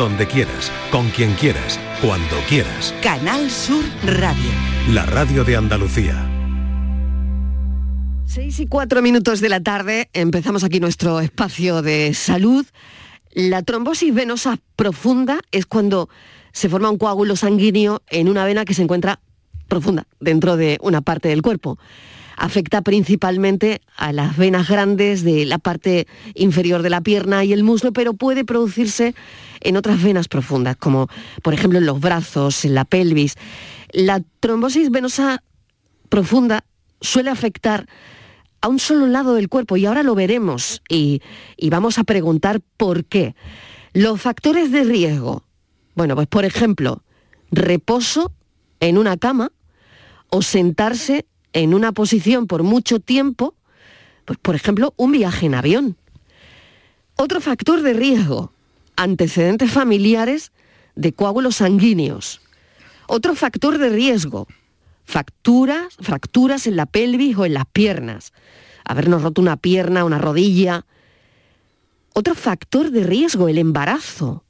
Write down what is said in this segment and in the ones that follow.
donde quieras, con quien quieras, cuando quieras. Canal Sur Radio. La radio de Andalucía. Seis y cuatro minutos de la tarde empezamos aquí nuestro espacio de salud. La trombosis venosa profunda es cuando se forma un coágulo sanguíneo en una vena que se encuentra profunda dentro de una parte del cuerpo. Afecta principalmente a las venas grandes de la parte inferior de la pierna y el muslo, pero puede producirse en otras venas profundas, como por ejemplo en los brazos, en la pelvis. La trombosis venosa profunda suele afectar a un solo lado del cuerpo y ahora lo veremos y, vamos a preguntar por qué. Los factores de riesgo. Bueno, pues por ejemplo, reposo en una cama o sentarse en una posición por mucho tiempo, pues por ejemplo, un viaje en avión. Otro factor de riesgo, antecedentes familiares de coágulos sanguíneos. Otro factor de riesgo, fracturas, fracturas en la pelvis o en las piernas. Habernos roto una pierna, una rodilla. Otro factor de riesgo, el embarazo,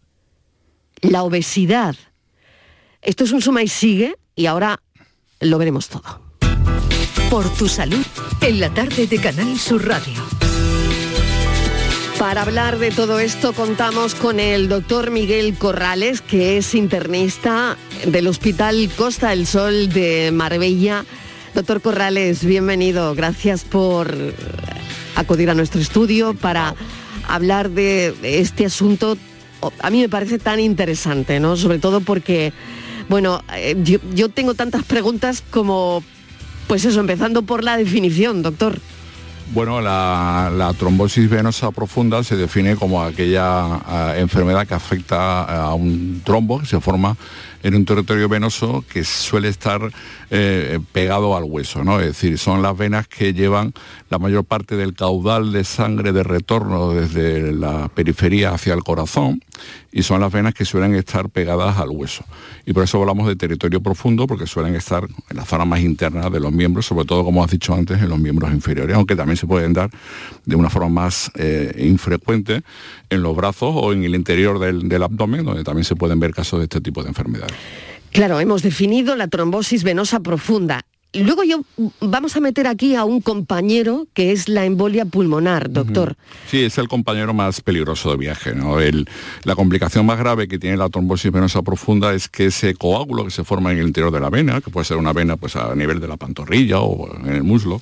la obesidad. Esto es un suma y sigue y ahora lo veremos todo. Por tu salud, en la tarde de Canal Sur Radio. Para hablar de todo esto contamos con el doctor Miguel Corrales, que es internista del Hospital Costa del Sol de Marbella. Doctor Corrales, bienvenido. Gracias por acudir a nuestro estudio para hablar de este asunto. A mí me parece tan interesante, ¿no? Sobre todo porque, bueno, eh, yo, yo tengo tantas preguntas como, pues eso, empezando por la definición, doctor. Bueno, la, trombosis venosa profunda se define como aquella eh, enfermedad que afecta a un trombo que se forma en un territorio venoso que suele estar eh, pegado al hueso, ¿no? Es decir, son las venas que llevan la mayor parte del caudal de sangre de retorno desde la periferia hacia el corazón y son las venas que suelen estar pegadas al hueso. Y por eso hablamos de territorio profundo, porque suelen estar en la zona más interna de los miembros, sobre todo, como has dicho antes, en los miembros inferiores, aunque también se pueden dar de una forma más eh, infrecuente en los brazos o en el interior del, del abdomen, donde también se pueden ver casos de este tipo de enfermedades. Claro, hemos definido la trombosis venosa profunda. Luego yo vamos a meter aquí a un compañero que es la embolia pulmonar, doctor. Sí, es el compañero más peligroso de viaje. ¿no? El- la complicación más grave que tiene la trombosis venosa profunda es que ese coágulo que se forma en el interior de la vena, que puede ser una vena pues, a nivel de la pantorrilla o en el muslo,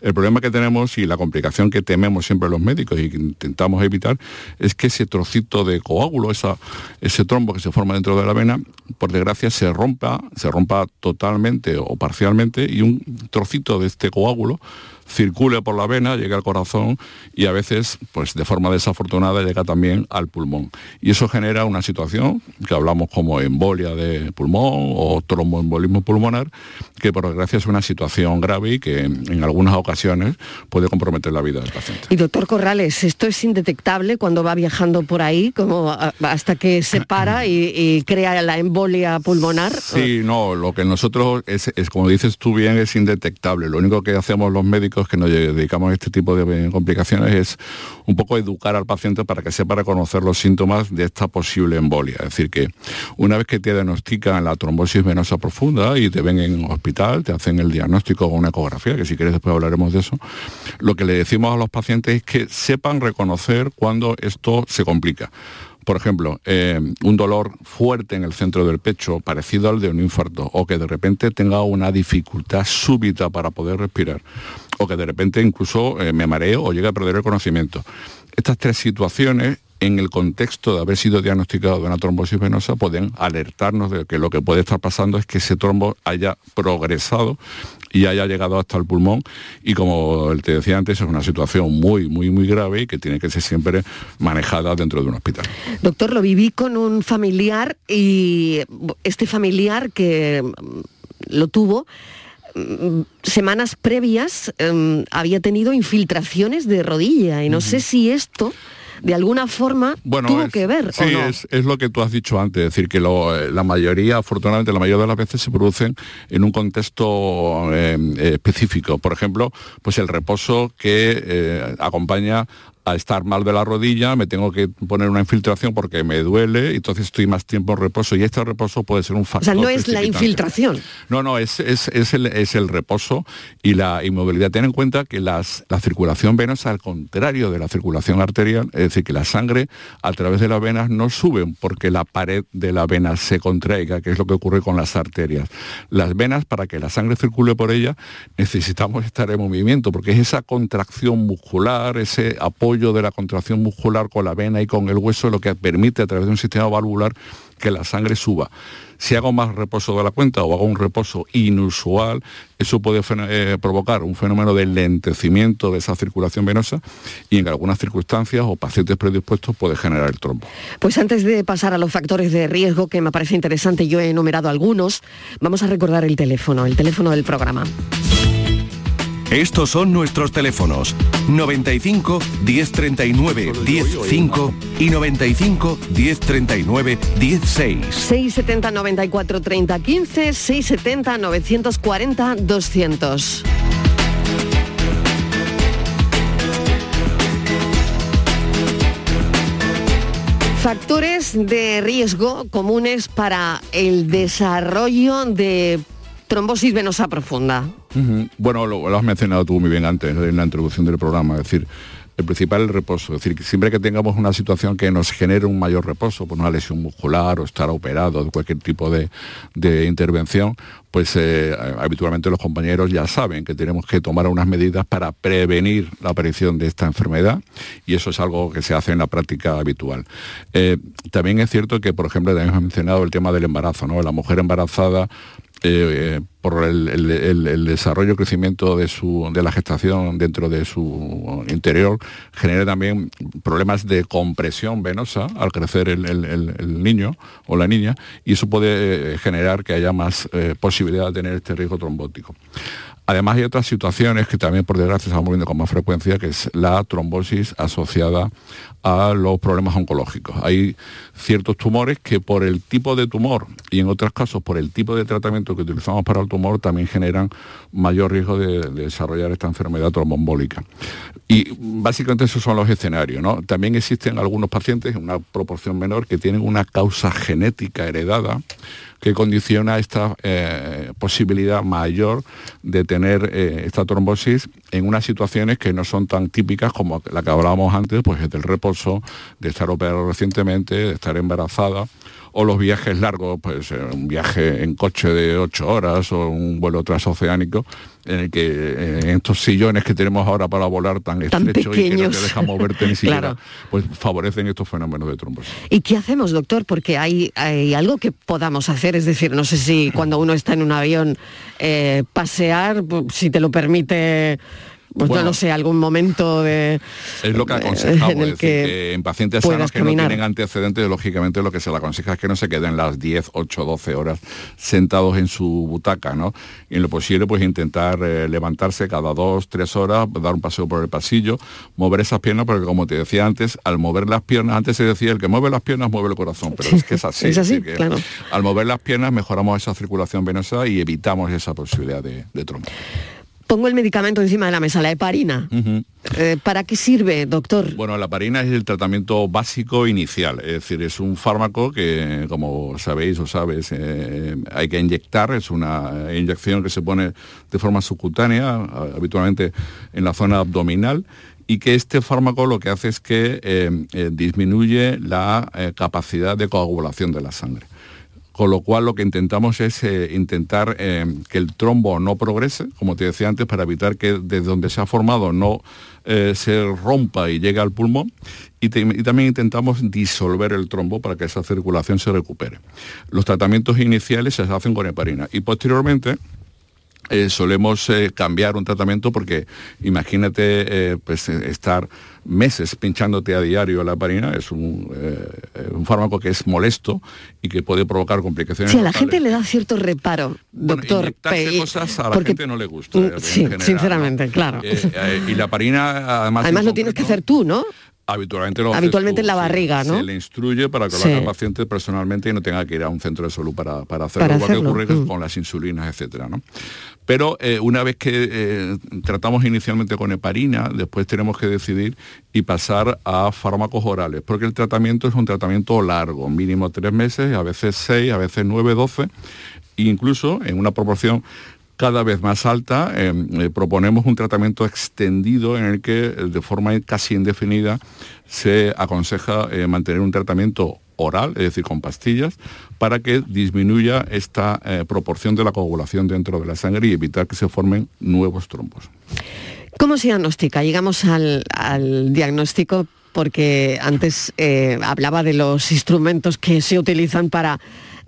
el problema que tenemos y la complicación que tememos siempre los médicos y que intentamos evitar es que ese trocito de coágulo, ese trombo que se forma dentro de la vena, por desgracia se rompa, se rompa totalmente o parcialmente y un trocito de este coágulo circule por la vena, llegue al corazón y a veces, pues de forma desafortunada, llega también al pulmón. Y eso genera una situación que hablamos como embolia de pulmón o tromboembolismo pulmonar, que por desgracia es una situación grave y que en, algunas ocasiones puede comprometer la vida del paciente. Y doctor Corrales, esto es indetectable cuando va viajando por ahí, como hasta que se para y, y crea la embolia pulmonar. Sí, no, lo que nosotros es, es, como dices tú bien, es indetectable. Lo único que hacemos los médicos que nos dedicamos a este tipo de complicaciones es un poco educar al paciente para que sepa reconocer los síntomas de esta posible embolia. Es decir, que una vez que te diagnostican la trombosis venosa profunda y te ven en hospital, te hacen el diagnóstico con una ecografía, que si quieres después hablaremos de eso, lo que le decimos a los pacientes es que sepan reconocer cuando esto se complica. Por ejemplo, eh, un dolor fuerte en el centro del pecho, parecido al de un infarto, o que de repente tenga una dificultad súbita para poder respirar, o que de repente incluso eh, me mareo o llegue a perder el conocimiento. Estas tres situaciones en el contexto de haber sido diagnosticado de una trombosis venosa pueden alertarnos de que lo que puede estar pasando es que ese trombo haya progresado y haya llegado hasta el pulmón y como te decía antes es una situación muy muy muy grave y que tiene que ser siempre manejada dentro de un hospital. Doctor, lo viví con un familiar y este familiar que mm, lo tuvo mm, semanas previas mm, había tenido infiltraciones de rodilla y no sé si esto de alguna forma tuvo es- que ver sí, o no. es, es lo que tú has dicho antes, es decir, que lo, eh, la mayoría, afortunadamente, la mayoría de las veces se producen en un contexto eh, eh, específico. Por ejemplo, pues el reposo que eh, acompaña a estar mal de la rodilla, me tengo que poner una infiltración porque me duele, entonces estoy más tiempo en reposo y este reposo puede ser un factor. O sea, no es la infiltración. No, no, es, es, el, es, el, reposo y la inmovilidad. Ten en cuenta que las, la circulación venosa, al contrario de la circulación arterial, es decir, que la sangre a través de las venas no sube porque la pared de la vena se contraiga, que es lo que ocurre con las arterias. Las venas, para que la sangre circule por ellas, necesitamos estar en movimiento, porque es esa contracción muscular, ese apoyo de la contracción muscular con la vena y con el hueso lo que permite a través de un sistema valvular que la sangre suba. Si hago más reposo de la cuenta o hago un reposo inusual, eso puede eh, provocar un fenómeno de lentecimiento de esa circulación venosa y en algunas circunstancias o pacientes predispuestos puede generar el trombo. Pues antes de pasar a los factores de riesgo, que me parece interesante, yo he enumerado algunos, vamos a recordar el teléfono, el teléfono del programa. Estos son nuestros teléfonos 95 1039 105 y 95 1039 16. 670 94 30 15 670 940 200. Factores de riesgo comunes para el desarrollo de trombosis venosa profunda. Bueno, lo, has mencionado tú muy bien antes en la introducción del programa, es decir, el principal el reposo, es decir, que siempre que tengamos una situación que nos genere un mayor reposo, por una lesión muscular o estar operado de cualquier tipo de, intervención, pues eh, habitualmente los compañeros ya saben que tenemos que tomar unas medidas para prevenir la aparición de esta enfermedad y eso es algo que se hace en la práctica habitual. Eh, también es cierto que, por ejemplo, también hemos mencionado el tema del embarazo, ¿no? La mujer embarazada eh, por el, desarrollo y crecimiento de, su, de la gestación dentro de su interior, genera también problemas de compresión venosa al crecer el, niño o la niña, y eso puede eh, generar que haya más eh, posibilidad de tener este riesgo trombótico. Además hay otras situaciones que también por desgracia estamos viendo con más frecuencia, que es la trombosis asociada a los problemas oncológicos. Hay ciertos tumores que por el tipo de tumor y en otros casos por el tipo de tratamiento que utilizamos para el tumor también generan mayor riesgo de, desarrollar esta enfermedad tromboembólica. Y básicamente esos son los escenarios. También existen algunos pacientes, una proporción menor, que tienen una causa genética heredada que condiciona esta eh, posibilidad mayor de tener eh, esta trombosis en unas situaciones que no son tan típicas como la que hablábamos antes, pues del reposo, de estar operado recientemente, de estar embarazada o los viajes largos, pues eh, un viaje en coche de ocho horas o un vuelo transoceánico, en el que eh, en estos sillones que tenemos ahora para volar tan, estrechos y que no te dejan moverte ni siquiera, pues favorecen estos fenómenos de trombosis. ¿Y qué hacemos, doctor? Porque hay, hay algo que podamos hacer, es decir, no sé si cuando uno está en un avión eh, pasear, si te lo permite pues bueno, no sé, algún momento de... Es lo que aconsejamos, en, que en pacientes sanos que no tienen antecedentes, lógicamente lo que se le aconseja es que no se queden las 10, 8, 12 horas sentados en su butaca, ¿no? Y en lo posible, pues intentar eh, levantarse cada dos, tres horas, dar un paseo por el pasillo, mover esas piernas, porque como te decía antes, al mover las piernas, antes se decía, el que mueve las piernas mueve el corazón, pero es que es así. es así, claro. Al mover las piernas mejoramos esa circulación venosa y evitamos esa posibilidad de, de trombo. Pongo el medicamento encima de la mesa, la heparina. Eh, ¿Para qué sirve, doctor? Bueno, la heparina es el tratamiento básico inicial, es decir, es un fármaco que, como sabéis o sabes, eh, hay que inyectar, es una inyección que se pone de forma subcutánea, habitualmente en la zona abdominal, y que este fármaco lo que hace es que eh, disminuye la capacidad de coagulación de la sangre con lo cual lo que intentamos es eh, intentar eh, que el trombo no progrese, como te decía antes, para evitar que desde donde se ha formado no eh, se rompa y llegue al pulmón, y, también intentamos disolver el trombo para que esa circulación se recupere. Los tratamientos iniciales se hacen con heparina y posteriormente solemos cambiar un tratamiento porque imagínate pues, estar meses pinchándote a diario la heparina, es un, eh, un, fármaco que es molesto y que puede provocar complicaciones. Sí, a la gente le da cierto reparo, doctor. Bueno, cosas a la gente no le gusta. Mm, sinceramente, claro. Eh, eh, y la heparina además... Además lo tienes que hacer tú, ¿no? Habitualmente, lo Habitualmente en la barriga, ¿no? Se le instruye para que lo haga el paciente personalmente y no tenga que ir a un centro de salud para, para hacerlo, igual que ocurre mm. con las insulinas, etcétera, ¿no? Pero eh, una vez que eh, tratamos inicialmente con heparina, después tenemos que decidir y pasar a fármacos orales, porque el tratamiento es un tratamiento largo, mínimo tres meses, a veces seis, a veces nueve, doce, incluso en una proporción cada vez más alta, eh, eh, proponemos un tratamiento extendido en el que eh, de forma casi indefinida se aconseja mantener un tratamiento oral, es decir, con pastillas, para que disminuya esta proporción de la coagulación dentro de la sangre y evitar que se formen nuevos trombos. ¿Cómo se diagnostica? Llegamos al, diagnóstico porque antes hablaba de los instrumentos que se utilizan para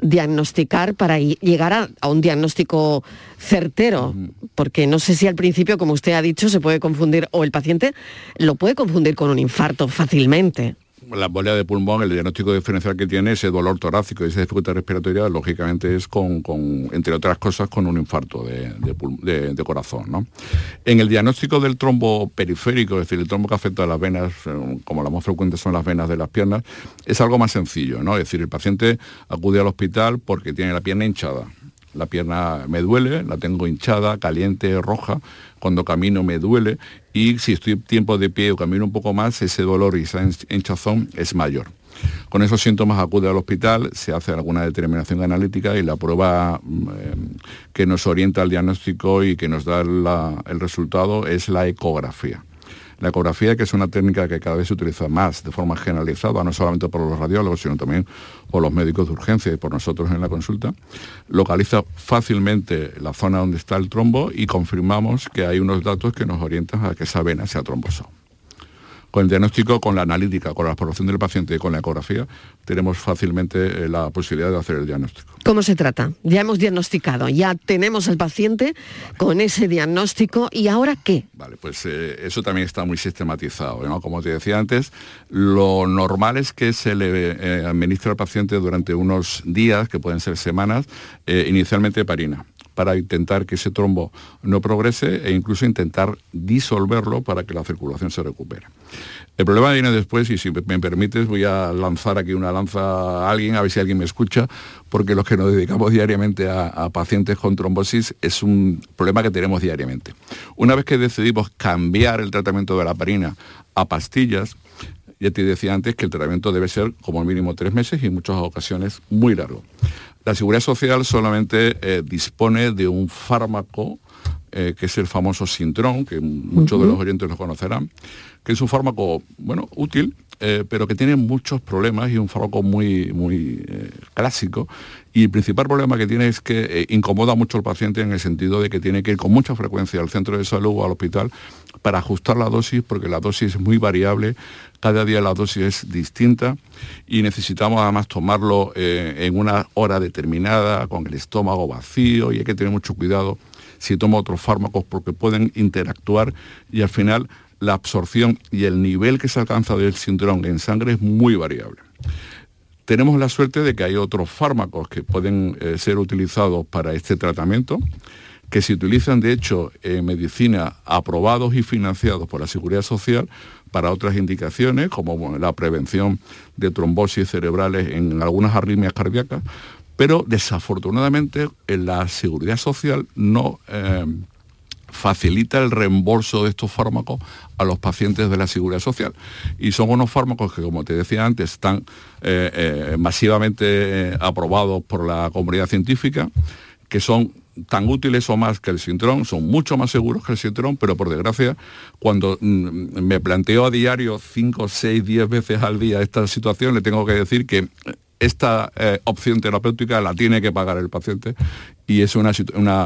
diagnosticar para llegar a, un diagnóstico certero, porque no sé si al principio, como usted ha dicho, se puede confundir, o el paciente lo puede confundir con un infarto fácilmente la embolia de pulmón, el diagnóstico diferencial que tiene, ese dolor torácico y esa dificultad respiratoria, lógicamente es con, entre otras cosas, con un infarto de, corazón. En el diagnóstico del trombo periférico, es decir, el trombo que afecta a las venas, eh, como las más frecuentes son las venas de las piernas, es algo más sencillo, ¿no? Es decir, el paciente acude al hospital porque tiene la pierna hinchada. La pierna me duele, la tengo hinchada, caliente, roja, cuando camino me duele y si estoy tiempo de pie o camino un poco más, ese dolor y esa hinchazón es mayor. Con esos síntomas acude al hospital, se hace alguna determinación analítica y la prueba mm, eh, que nos orienta al diagnóstico y que nos da el resultado es la ecografía. La ecografía, que es una técnica que cada vez se utiliza más de forma generalizada, no solamente por los radiólogos, sino también por los médicos de urgencia y por nosotros en la consulta, localiza fácilmente la zona donde está el trombo y confirmamos que hay unos datos que nos orientan a que esa vena sea trombosa. Con el diagnóstico, con la analítica, con la exploración del paciente y con la ecografía, tenemos fácilmente eh, la posibilidad de hacer el diagnóstico. ¿Cómo se trata? Ya hemos diagnosticado, ya tenemos al paciente con ese diagnóstico y ahora qué? Vale, pues eh, eso también está muy sistematizado. Como te decía antes, lo normal es que se le eh, administre al paciente durante unos días, que pueden ser semanas, inicialmente heparina para intentar que ese trombo no progrese e incluso intentar disolverlo para que la circulación se recupere. El problema viene después, y si me permites, voy a lanzar aquí una lanza a alguien, a ver si alguien me escucha, porque los que nos dedicamos diariamente a, pacientes con trombosis es un problema que tenemos diariamente. Una vez que decidimos cambiar el tratamiento de la parina a pastillas, ya te decía antes que el tratamiento debe ser como mínimo tres meses y en muchas ocasiones muy largo. La Seguridad Social solamente eh, dispone de un fármaco eh, que es el famoso Sintrón, que muchos de los oyentes lo conocerán, que es un fármaco, bueno, útil, eh, pero que tiene muchos problemas y un fármaco muy, muy clásico. Y el principal problema que tiene es que incomoda mucho al paciente en el sentido de que tiene que ir con mucha frecuencia al centro de salud o al hospital para ajustar la dosis, porque la dosis es muy variable, cada día la dosis es distinta y necesitamos además tomarlo eh, en una hora determinada, con el estómago vacío y hay que tener mucho cuidado si toma otros fármacos porque pueden interactuar y al final la absorción y el nivel que se alcanza del síndrome en sangre es muy variable. Tenemos la suerte de que hay otros fármacos que pueden eh, ser utilizados para este tratamiento, que se utilizan de hecho en medicina aprobados y financiados por la Seguridad Social para otras indicaciones, como la prevención de trombosis cerebrales en algunas arritmias cardíacas, pero desafortunadamente en la seguridad social no eh, facilita el reembolso de estos fármacos a los pacientes de la seguridad social. Y son unos fármacos que, como te decía antes, están eh, eh, masivamente aprobados por la comunidad científica, que son tan útiles o más que el Sintrón, son mucho más seguros que el Sintrón, pero por desgracia, cuando mm, me planteo a diario 5, 6, 10 veces al día esta situación, le tengo que decir que esta eh, opción terapéutica la tiene que pagar el paciente y es una,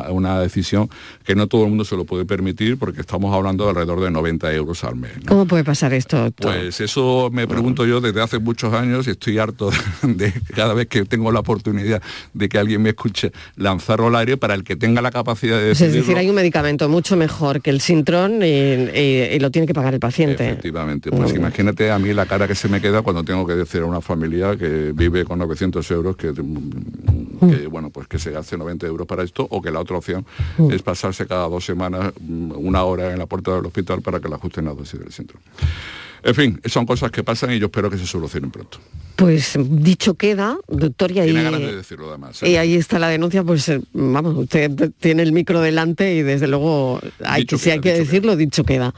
una, decisión que no todo el mundo se lo puede permitir porque estamos hablando de alrededor de 90 euros al mes. ¿Cómo puede pasar esto? Pues eso me pregunto yo desde hace muchos años y estoy harto de cada vez que tengo la oportunidad de que alguien me escuche lanzarlo al aire para el que tenga la capacidad de decidirlo. Es decir, hay un medicamento mucho mejor que el Sintrón y, lo tiene que pagar el paciente. Efectivamente, pues imagínate a mí la cara que se me queda cuando tengo que decir a una familia que vive con 900 euros que que bueno, pues que se gaste 90 euros para esto, o que la otra opción es pasarse cada dos semanas mm, una hora en la puerta del hospital para que le ajusten la dosis del centro. En fin, son cosas que pasan y yo espero que se solucionen pronto. Pues dicho queda, doctor, y ahí, de decirlo además, ¿eh? y ahí está la denuncia, pues eh, vamos, usted tiene el micro delante y desde luego hay que, si hay que decirlo, dicho queda.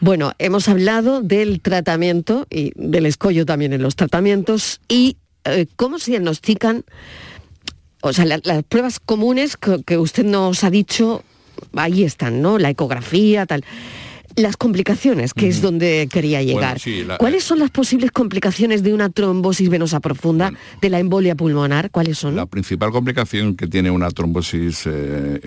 Bueno, hemos hablado del tratamiento y del escollo también en los tratamientos y eh, cómo se diagnostican, o sea, las pruebas comunes que, usted nos ha dicho, ahí están, ¿no? La ecografía, tal las complicaciones, que es donde quería llegar. ¿Cuáles son las posibles complicaciones de una trombosis venosa profunda, de la embolia pulmonar? ¿Cuáles son? La principal complicación que tiene una trombosis eh,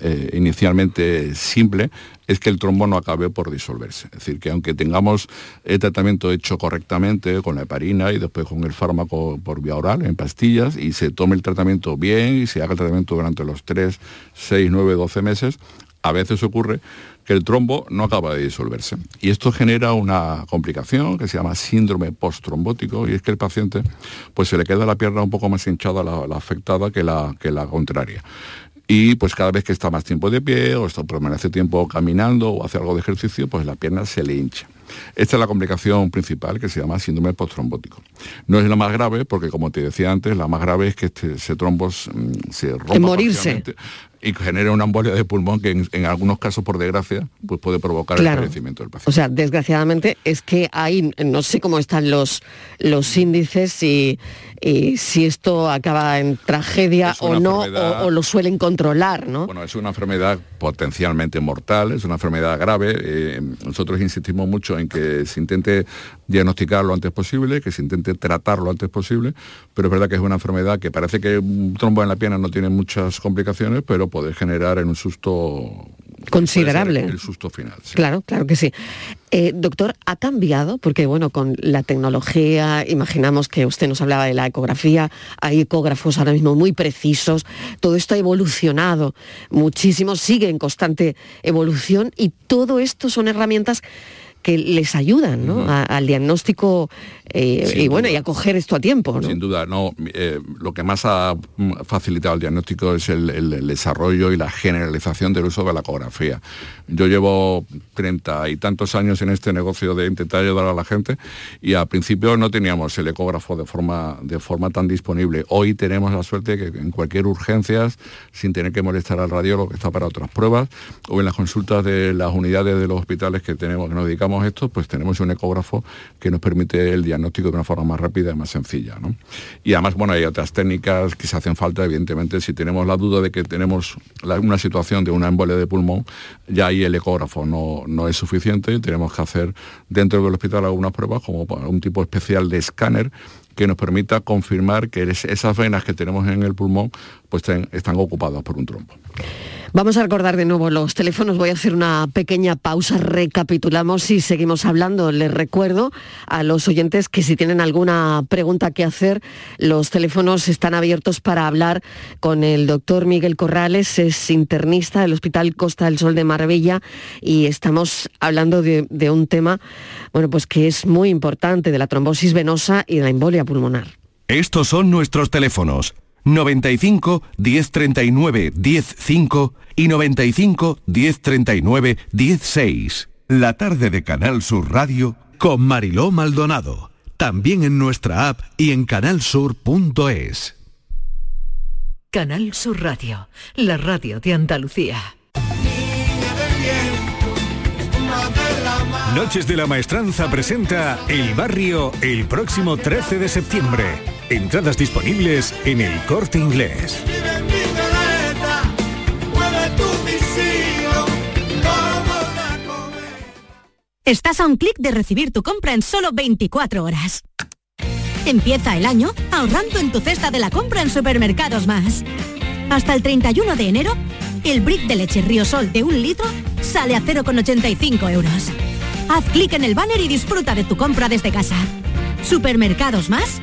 eh, inicialmente simple es que el trombo no acabe por disolverse. Es decir, que aunque tengamos el tratamiento hecho correctamente con la heparina y después con el fármaco por vía oral, en pastillas, y se tome el tratamiento bien y se haga el tratamiento durante los 3, 6, 9, 12 meses, a veces ocurre que el trombo no acaba de disolverse. Y esto genera una complicación que se llama síndrome postrombótico, y es que el paciente pues se le queda la pierna un poco más hinchada la, la afectada que la, que la contraria y pues cada vez que está más tiempo de pie o está, permanece tiempo caminando o hace algo de ejercicio, pues la pierna se le hincha. Esta es la complicación principal que se llama síndrome postrombótico. No es la más grave porque, como te decía antes, la más grave es que este, ese trombos mm, se rompa. morirse y genera una embolia de pulmón que en, algunos casos, por desgracia, pues puede provocar el fallecimiento del paciente. O sea, desgraciadamente es que hay, no sé cómo están los, los índices y, si esto acaba en tragedia o no, o, lo suelen controlar, ¿no? Bueno, es una enfermedad potencialmente mortal, es una enfermedad grave. Eh, nosotros insistimos mucho en que se intente diagnosticar lo antes posible, que se intente tratar lo antes posible, pero es verdad que es una enfermedad que parece que un trombo en la pierna no tiene muchas complicaciones, pero puede generar en un susto considerable. El susto final. Claro, claro que sí. Eh, doctor, ¿ha cambiado? Porque bueno, con la tecnología, imaginamos que usted nos hablaba de la ecografía, hay ecógrafos ahora mismo muy precisos, todo esto ha evolucionado muchísimo, sigue en constante evolución y todo esto son herramientas que les ayudan al diagnóstico eh, y bueno, y a coger esto a tiempo. Sin duda, no. Eh, lo que más ha facilitado el diagnóstico es el, desarrollo y la generalización del uso de la ecografía. Yo llevo treinta y tantos años en este negocio de intentar ayudar a la gente y al principio no teníamos el ecógrafo de forma, de forma tan disponible. Hoy tenemos la suerte que en cualquier urgencias, sin tener que molestar al radiólogo que está para otras pruebas, o en las consultas de las unidades de los hospitales que tenemos, que nos dedicamos esto, pues tenemos un ecógrafo que nos permite el diagnóstico de una forma más rápida y más sencilla. Y además, bueno, hay otras técnicas que se hacen falta, evidentemente, si tenemos la duda de que tenemos una situación de una embolia de pulmón, ya ahí el ecógrafo no, no es suficiente, tenemos que hacer dentro del hospital algunas pruebas, como un tipo especial de escáner que nos permita confirmar que esas venas que tenemos en el pulmón pues están ocupadas por un trombo. Vamos a recordar de nuevo los teléfonos. Voy a hacer una pequeña pausa. Recapitulamos y seguimos hablando. Les recuerdo a los oyentes que si tienen alguna pregunta que hacer, los teléfonos están abiertos para hablar con el doctor Miguel Corrales. Es internista del Hospital Costa del Sol de Marbella y estamos hablando de, un tema, bueno, pues que es muy importante, de la trombosis venosa y de la embolia pulmonar. Estos son nuestros teléfonos 95 1039 105 y 95 1039 16. La tarde de Canal Sur Radio con Mariló Maldonado. También en nuestra app y en canalsur.es. Canal Sur Radio, la radio de Andalucía. Noches de la Maestranza presenta El Barrio el próximo 13 de septiembre. Entradas disponibles en el corte inglés. Estás a un clic de recibir tu compra en solo 24 horas. Empieza el año ahorrando en tu cesta de la compra en Supermercados Más. Hasta el 31 de enero, el brick de leche Sol de un litro sale a 0,85 euros. Haz clic en el banner y disfruta de tu compra desde casa. Supermercados Más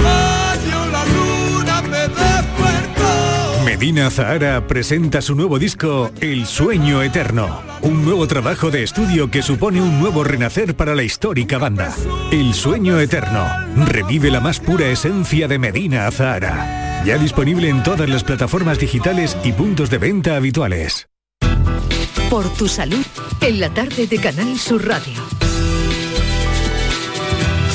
Medina Zahara presenta su nuevo disco El Sueño Eterno, un nuevo trabajo de estudio que supone un nuevo renacer para la histórica banda. El Sueño Eterno revive la más pura esencia de Medina Zahara. Ya disponible en todas las plataformas digitales y puntos de venta habituales. Por tu salud, en la tarde de Canal Sur Radio.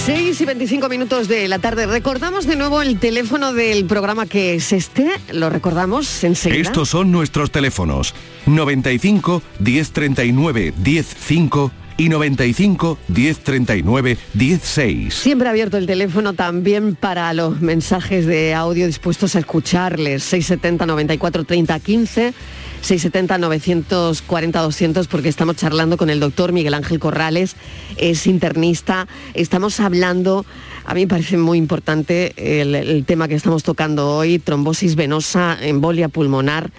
6 y 25 minutos de la tarde. Recordamos de nuevo el teléfono del programa que es este. Lo recordamos enseguida. Estos son nuestros teléfonos 95 1039 105 y 95 1039 16. Siempre abierto el teléfono también para los mensajes de audio dispuestos a escucharles. 670 94 30 15. 670-940-200 porque estamos charlando con el doctor Miguel Ángel Corrales, es internista. Estamos hablando, a mí me parece muy importante el, tema que estamos tocando hoy, trombosis venosa, embolia pulmonar.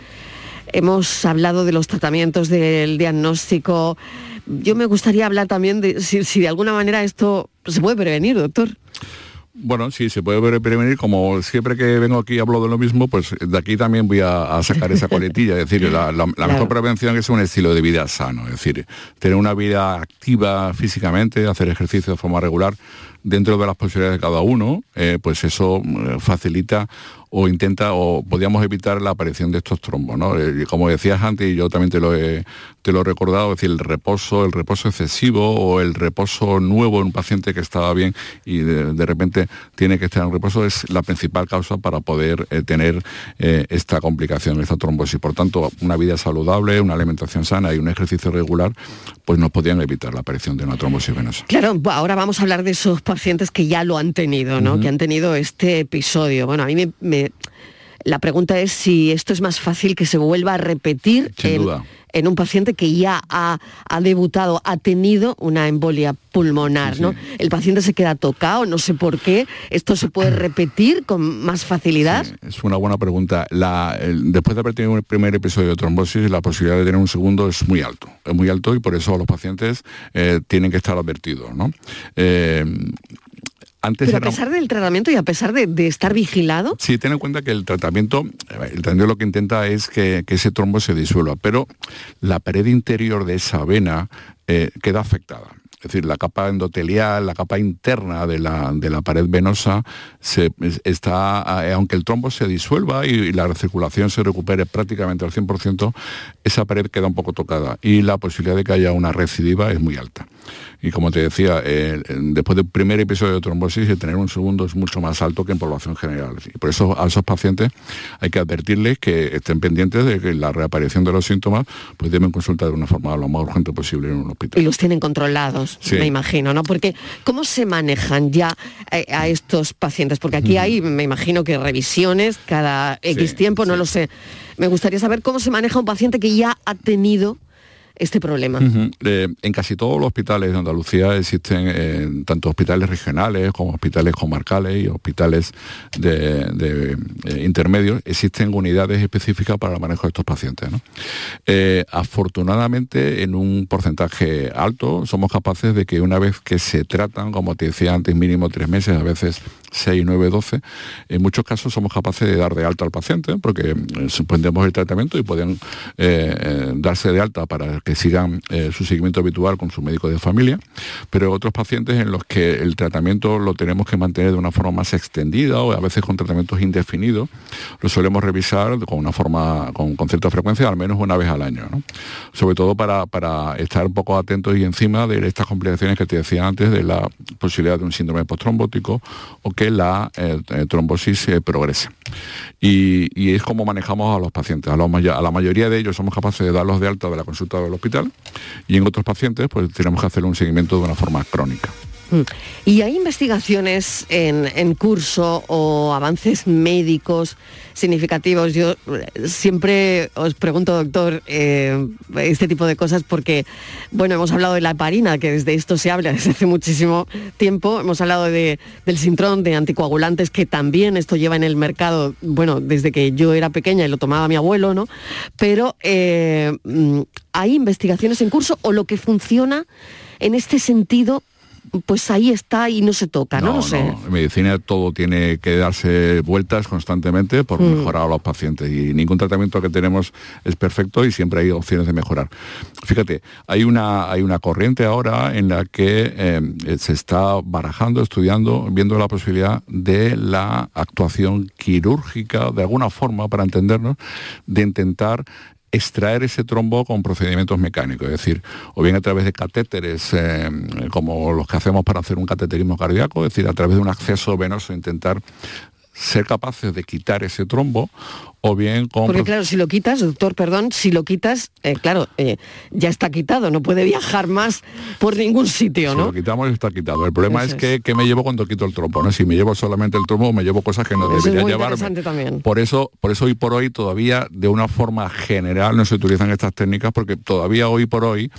Hemos hablado de los tratamientos, del diagnóstico. Yo me gustaría hablar también de si de alguna manera esto se puede prevenir, doctor. Bueno, sí, se puede pre- prevenir, como siempre que vengo aquí y hablo de lo mismo, pues de aquí también voy a, a sacar esa coletilla, es decir, la, la- la Claro. mejor prevención es un estilo de vida sano, es decir, tener una vida activa físicamente, hacer ejercicio de forma regular, dentro de las posibilidades de cada uno, eh, pues eso eh, facilita o intenta o podíamos evitar la aparición de estos trombos, ¿no? Eh, y como decías antes, y yo también te lo he, te lo he recordado, es decir, el reposo, el reposo excesivo o el reposo nuevo en un paciente que estaba bien y de, de repente tiene que estar en reposo es la principal causa para poder eh, tener eh, esta complicación, esta trombosis. Por tanto, una vida saludable, una alimentación sana y un ejercicio regular, pues nos podían evitar la aparición de una trombosis venosa. Claro, ahora vamos a hablar de esos pacientes que ya lo han tenido, ¿no? Que han tenido este episodio. Bueno, a mí me, me- la pregunta es si esto es más fácil que se vuelva a repetir en, un paciente que ya ha, ha debutado, ha tenido una embolia pulmonar, ¿no? El paciente se queda tocado, no sé por qué. Esto se puede repetir con más facilidad. Sí, es una buena pregunta. La- el- después de haber tenido un primer episodio de trombosis, la posibilidad de tener un segundo es muy alto. Es muy alto y por eso los pacientes eh, tienen que estar advertidos. ¿no? Eh, antes Pero a pesar del tratamiento y a pesar de, de estar vigilado, Sí, ten en cuenta que el tratamiento, el tratamiento lo que intenta es que, que ese trombo se disuelva, pero la pared interior de esa vena eh, queda afectada. Es decir, la capa endotelial, la capa interna de la, de la pared venosa, se, es- está, eh, aunque el trombo se disuelva y, y la circulación se recupere prácticamente al 100%, esa pared queda un poco tocada y la posibilidad de que haya una recidiva es muy alta. Y como te decía, eh, después del primer episodio de trombosis, el tener un segundo es mucho más alto que en población general. Y por eso a esos pacientes hay que advertirles que estén pendientes de que la reaparición de los síntomas pues deben consultar de una forma lo más urgente posible en un hospital. y los tienen controlados, Sí. me imagino, ¿no? Porque ¿cómo se manejan ya eh, a estos pacientes? Porque aquí hay, me imagino que revisiones cada X Sí, tiempo, no sí. lo sé. Me gustaría saber cómo se maneja un paciente que ya ha tenido este problema. Eh, en casi todos los hospitales de Andalucía existen eh, tanto hospitales regionales como hospitales comarcales y hospitales de, de, eh, intermedios, existen unidades específicas para el manejo de estos pacientes. afortunadamente, en un porcentaje alto, somos capaces de que una vez que se tratan, como te decía antes, mínimo tres meses, a veces 6, 9, 12, en muchos casos somos capaces de dar de alta al paciente porque suspendemos el tratamiento y pueden darse de alta para que sigan eh, su seguimiento habitual con su médico de familia, pero otros pacientes en los que el tratamiento lo tenemos que mantener de una forma más extendida o a veces con tratamientos indefinidos, lo solemos revisar con una forma, con, cierta frecuencia, al menos una vez al año, sobre todo para, para estar un poco atentos y encima de estas complicaciones que te decía antes de la posibilidad de un síndrome postrombótico o que la eh, trombosis eh, progrese. Y, es como manejamos a los pacientes. A, los a la mayoría de ellos somos capaces de darlos de alta de la consulta del hospital y en otros pacientes pues tenemos que hacer un seguimiento de una forma crónica. Mm. ¿Y hay investigaciones en, curso o avances médicos significativos? Yo eh, siempre os pregunto, doctor, eh, este tipo de cosas porque, bueno, hemos hablado de la heparina, que desde esto se habla desde hace muchísimo tiempo. Hemos hablado de, del sintrón, de anticoagulantes, que también esto lleva en el mercado, bueno, desde que yo era pequeña y lo tomaba mi abuelo, ¿no? Pero eh, mm, hay investigaciones en curso o lo que funciona en este sentido pues ahí está y no se toca, no, no lo sé. En medicina todo tiene que darse vueltas constantemente por Mm. mejorar a los pacientes y ningún tratamiento que tenemos es perfecto y siempre hay opciones de mejorar. Fíjate, hay una, hay una corriente ahora en la que eh, se está barajando, estudiando, viendo la posibilidad de la actuación quirúrgica, de alguna forma, para entendernos, de intentar extraer ese trombo con procedimientos mecánicos, es decir, o bien a través de catéteres eh, como los que hacemos para hacer un cateterismo cardíaco, es decir, a través de un acceso venoso intentar ser capaces de quitar ese trombo o bien con Porque claro, si lo quitas, doctor, perdón, si lo quitas, eh, claro, eh, ya está quitado, no puede viajar más por ningún sitio, Si ¿no? lo quitamos está quitado. El problema Eso es que, que me llevo cuando quito el trombo, ¿no? Si me llevo solamente el trombo, me llevo cosas que no Eso debería muy llevarme. también. Por eso, por eso hoy por hoy todavía de una forma general no se utilizan estas técnicas porque todavía hoy por hoy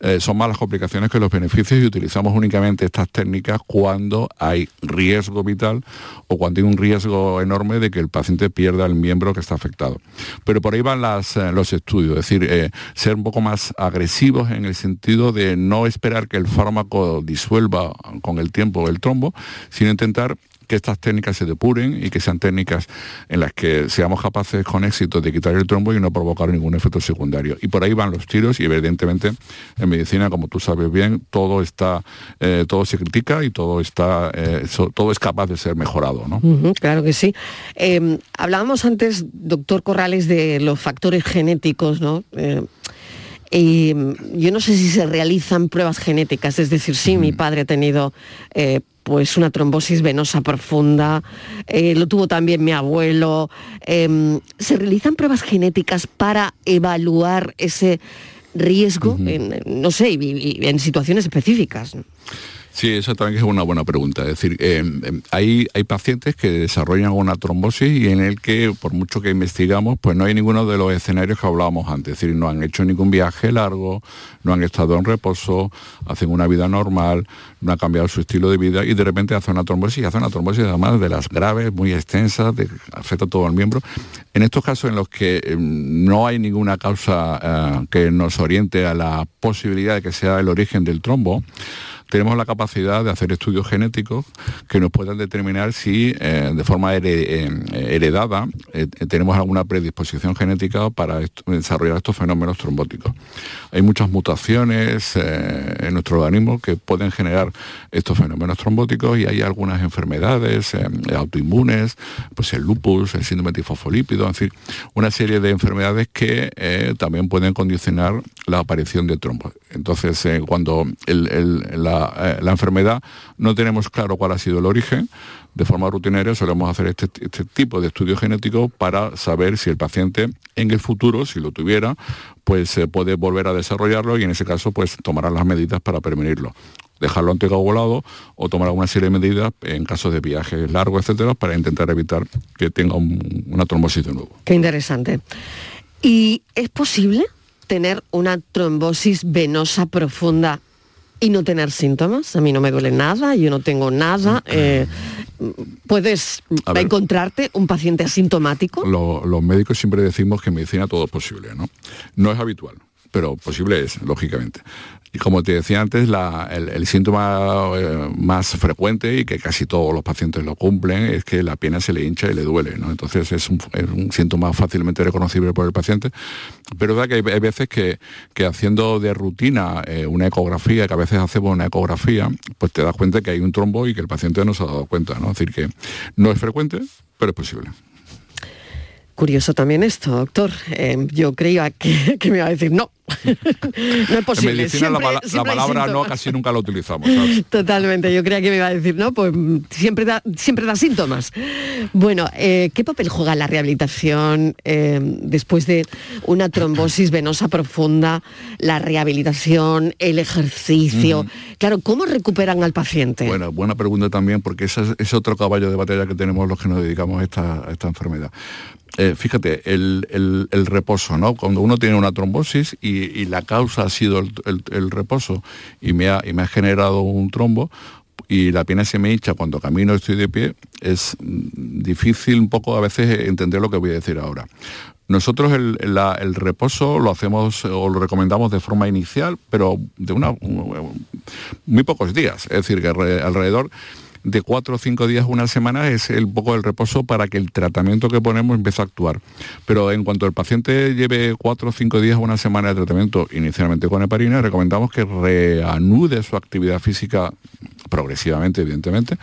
eh, son más las complicaciones que los beneficios y utilizamos únicamente estas técnicas cuando hay riesgo vital o cuando hay un riesgo enorme de que el paciente pierda el miembro que está afectado. Pero por ahí van las, eh, los estudios, es decir, eh, ser un poco más agresivos en el sentido de no esperar que el fármaco disuelva con el tiempo el trombo, sino intentar que estas técnicas se depuren y que sean técnicas en las que seamos capaces con éxito de quitar el trombo y no provocar ningún efecto secundario. Y por ahí van los tiros y evidentemente en medicina, como tú sabes bien, todo está, eh, todo se critica y todo está, eh, todo es capaz de ser mejorado, ¿no? Claro que sí. Eh, hablábamos antes, doctor Corrales, de los factores genéticos, ¿no? Y mm, yo no sé si se realizan pruebas genéticas, es decir, sí, mi padre ha tenido eh, pues una trombosis venosa profunda, eh, lo tuvo también mi abuelo. Eh, ¿Se realizan pruebas genéticas para evaluar ese riesgo, en, no sé, y- y en situaciones específicas? ¿no? Sí, eso también es una buena pregunta. Es decir, eh, eh, hay, hay pacientes que desarrollan una trombosis y en el que, por mucho que investigamos, pues no hay ninguno de los escenarios que hablábamos antes. Es decir, no han hecho ningún viaje largo, no han estado en reposo, hacen una vida normal, no ha cambiado su estilo de vida y de repente hace una trombosis y hace una trombosis además de las graves, muy extensas, afecta a todo el miembro. En estos casos en los que eh, no hay ninguna causa eh, que nos oriente a la posibilidad de que sea el origen del trombo, tenemos la capacidad de hacer estudios genéticos que nos puedan determinar si eh, de forma eh, heredada eh, tenemos alguna predisposición genética para desarrollar estos fenómenos trombóticos. Hay muchas mutaciones en nuestro organismo que pueden generar estos fenómenos trombóticos y hay algunas enfermedades autoinmunes, pues el lupus, el síndrome tifosfolípido, en fin, una serie de enfermedades que también pueden condicionar la aparición de trombos. Entonces, eh, cuando eh, la enfermedad no tenemos claro cuál ha sido el origen, de forma rutinaria solemos hacer este, este tipo de estudios genéticos para saber si el paciente en el futuro, si lo tuviera, pues se puede volver a desarrollarlo y en ese caso pues tomarán las medidas para prevenirlo dejarlo anticoagulado o tomar alguna serie de medidas en caso de viajes largos, etcétera, para intentar evitar que tenga un- una trombosis de nuevo. Qué interesante. ¿Y es posible tener una trombosis venosa profunda y no tener síntomas? A mí no me duele nada, yo no tengo nada. eh, ¿Puedes A ver. encontrarte un paciente asintomático? Lo- los médicos siempre decimos que en medicina todo es posible, ¿no? No es habitual, pero posible es, lógicamente. Y como te decía antes, la- el, síntoma eh, más frecuente y que casi todos los pacientes lo cumplen es que la pierna se le hincha y le duele, ¿no? Entonces es un, síntoma fácilmente reconocible por el paciente. Pero es verdad que hay, veces que, que haciendo de rutina eh, una ecografía, que a veces hacemos una ecografía, pues te das cuenta que hay un trombo y que el paciente no se ha dado cuenta, ¿no? Es decir, que no es frecuente, pero es posible. Curioso también esto, doctor. Eh, yo creía que me iba a decir no. no es posible. En medicina la, Siempre- palabra no casi nunca la utilizamos. ¿sabes? Totalmente, yo creía que me iba a decir, no, pues siempre da, siempre da síntomas. Bueno, eh, ¿qué papel juega la rehabilitación eh, después de una trombosis venosa profunda, la rehabilitación, el ejercicio? Claro, ¿cómo recuperan al paciente? Bueno, buena pregunta también, porque ese es, es otro caballo de batalla que tenemos los que nos dedicamos a esta, a esta enfermedad. Eh, fíjate, el, el- reposo, ¿no? Cuando uno tiene una trombosis y, la causa ha sido el, reposo y me, ha, y me ha generado un trombo, y la pierna se me hincha cuando camino estoy de pie, es mm, difícil un poco a veces entender lo que voy a decir ahora. Nosotros el, el reposo lo hacemos o lo recomendamos de forma inicial, pero de una muy pocos días, es decir, que alre- alrededor de cuatro o cinco días, una semana, es el poco el reposo para que el tratamiento que ponemos empiece a actuar. Pero en cuanto el paciente lleve cuatro o cinco días, una semana de tratamiento, inicialmente con heparina, recomendamos que reanude su actividad física progresivamente, evidentemente,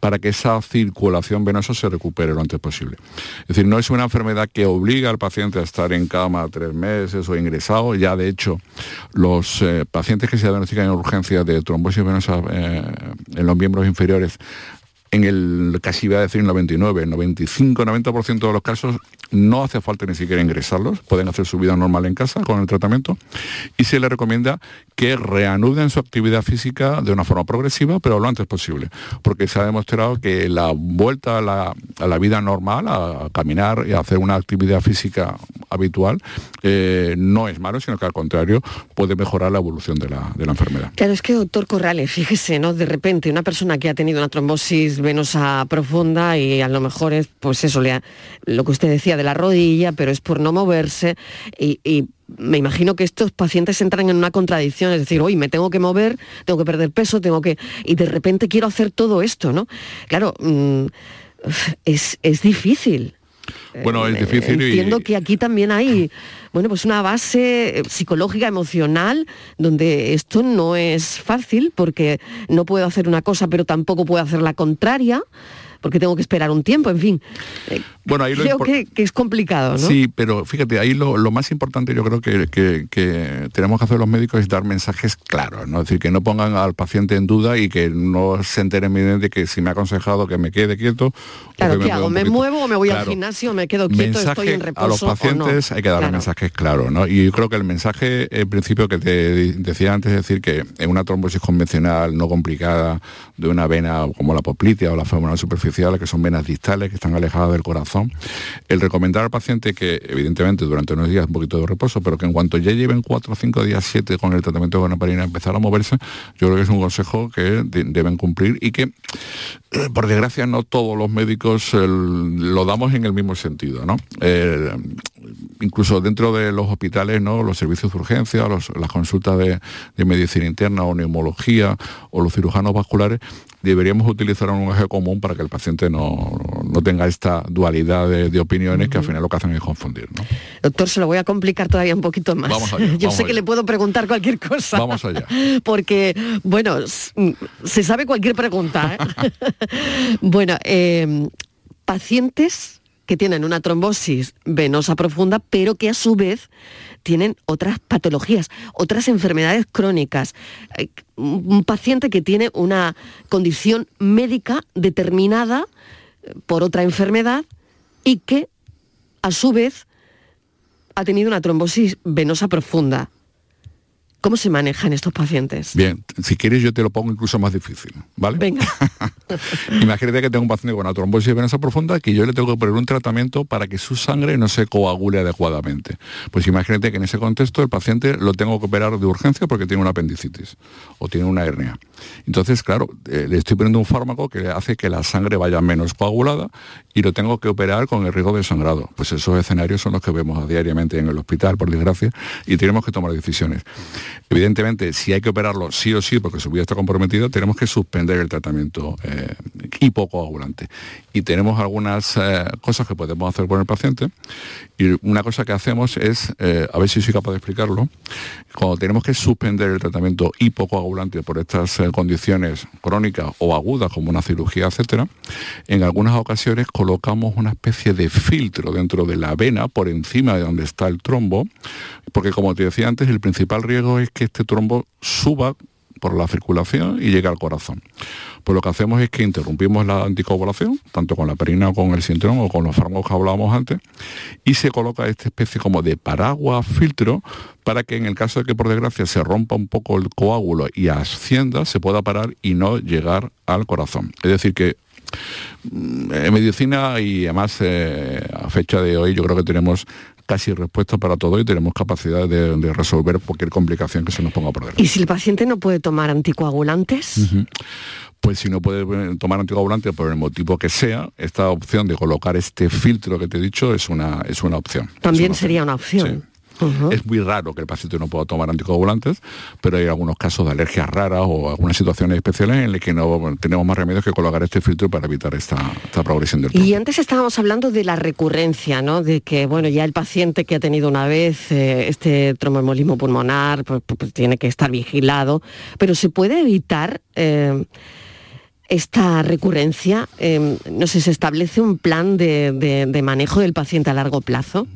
para que esa circulación venosa se recupere lo antes posible. Es decir, no es una enfermedad que obliga al paciente a estar en cama tres meses o ingresado. Ya, de hecho, los eh, pacientes que se diagnostican en urgencias de trombosis venosa eh, en los miembros inferiores, en el, casi iba a decir 99, 95, 90% de los casos no hace falta ni siquiera ingresarlos, pueden hacer su vida normal en casa con el tratamiento y se les recomienda que reanuden su actividad física de una forma progresiva, pero lo antes posible, porque se ha demostrado que la vuelta a la, a la vida normal, a caminar y a hacer una actividad física habitual, eh, no es malo, sino que al contrario puede mejorar la evolución de la, de la enfermedad. Claro, es que doctor Corrales, fíjese, ¿no? De repente una persona que ha tenido una trombosis venosa profunda y a lo mejor es, pues eso, le lo que usted decía de la rodilla, pero es por no moverse y, y me imagino que estos pacientes entran en una contradicción, es decir, hoy me tengo que mover, tengo que perder peso, tengo que... y de repente quiero hacer todo esto, ¿no? Claro, mm, es, es difícil. Bueno, es Eh, difícil y- Entiendo que aquí también hay, bueno, pues una base eh, psicológica, emocional, donde esto no es fácil porque no puedo hacer una cosa, pero tampoco puedo hacer la contraria, porque tengo que esperar un tiempo, en fin. Eh, Bueno, ahí creo que, que es complicado, ¿no? Sí, pero fíjate, ahí lo, lo más importante yo creo que, que- que tenemos que hacer los médicos es dar mensajes claros, ¿no? Es decir, que no pongan al paciente en duda y que no se enteren de que si me ha aconsejado que me quede quieto. o Claro, que me ¿qué hago? ¿Me muevo o me voy al gimnasio, me quedo quieto, estoy en reposo a los pacientes no? hay que Claro. mensajes claros, ¿no? Y yo creo que el mensaje, en principio, que te decía antes, es decir, que en una trombosis convencional, no complicada, de una vena como la poplitea o la femoral superficial, que son venas distales, que están alejadas del corazón, el recomendar al paciente que, evidentemente, durante unos días un poquito de reposo, pero que en cuanto ya lleven cuatro, cinco días, siete con el tratamiento con heparina, empezar a moverse, yo creo que es un consejo que de- deben cumplir y que, eh, por desgracia, no todos los médicos eh, lo damos en el mismo sentido, ¿no? Eh, incluso dentro de los hospitales, ¿no? Los servicios de urgencia, los- las consultas de, de medicina interna o neumología o los cirujanos vasculares, deberíamos utilizar un eje común para que el paciente no, no tenga esta dualidad de, de opiniones que al final lo que hacen es confundir, ¿no? Doctor, se lo voy a complicar todavía un poquito más. Vamos allá, Yo vamos sé que le puedo preguntar cualquier cosa. Vamos allá. Porque, bueno, se sabe cualquier pregunta. ¿eh? bueno, eh, pacientes que tienen una trombosis venosa profunda, pero que a su vez tienen otras patologías, otras enfermedades crónicas. Eh, Un paciente que tiene una condición médica determinada eh, por otra enfermedad y que a su vez ha tenido una trombosis venosa profunda. ¿Cómo se manejan estos pacientes? Bien, si quieres yo te lo pongo incluso más difícil, ¿vale? Venga. Imagínate que tengo un paciente con una trombosis venosa profunda que yo le tengo que poner un tratamiento para que su sangre no se coagule adecuadamente. Pues imagínate que en ese contexto el paciente lo tengo que operar de urgencia porque tiene una apendicitis o tiene una hernia. Entonces, claro, eh, le estoy poniendo un fármaco que hace que la sangre vaya menos coagulada y lo tengo que operar con el riesgo de sangrado. Pues esos escenarios son los que vemos diariamente en el hospital, por desgracia, y tenemos que tomar decisiones. Evidentemente, si hay que operarlo sí o sí porque su vida está comprometida, tenemos que suspender el tratamiento eh, eh, hipocoagulante. Y tenemos algunas eh, cosas que podemos hacer con el paciente. Y una cosa que hacemos es, eh, a ver si soy capaz de explicarlo, cuando tenemos que suspender el tratamiento hipocoagulante por estas condiciones crónicas o agudas, como una cirugía, etcétera, en algunas ocasiones colocamos una especie de filtro dentro de la vena por encima de donde está el trombo, porque como te decía antes, el principal riesgo es que este trombo suba por la circulación y llegue al corazón. Pues lo que hacemos es que interrumpimos la anticoagulación, tanto con la perina o con el síndrome o con los fármacos que hablábamos antes, y se coloca esta especie como de paraguas filtro para que en el caso de que por desgracia se rompa un poco el coágulo y ascienda, se pueda parar y no llegar al corazón. Es decir, que mm, en medicina y además eh, a fecha de hoy yo creo que tenemos casi respuesta para todo y tenemos capacidad de, resolver cualquier complicación que se nos ponga por delante. ¿Y si el paciente no puede tomar anticoagulantes? pues si no puede eh, tomar anticoagulantes por el motivo que sea, esta opción de colocar este filtro que te he dicho es una, es una opción. También sería una opción. Es muy raro que el paciente no pueda tomar anticoagulantes, pero hay algunos casos de alergias raras o algunas situaciones especiales en las que no tenemos más remedios que colocar este filtro para evitar esta, progresión del Y antes estábamos hablando de la recurrencia, ¿no? De que, bueno, ya el paciente que ha tenido una vez eh, este tromboembolismo pulmonar pues, pues, pues, tiene que estar vigilado, pero se puede evitar... Eh, esta recurrencia, eh, no sé, se establece un plan de manejo del paciente a largo plazo.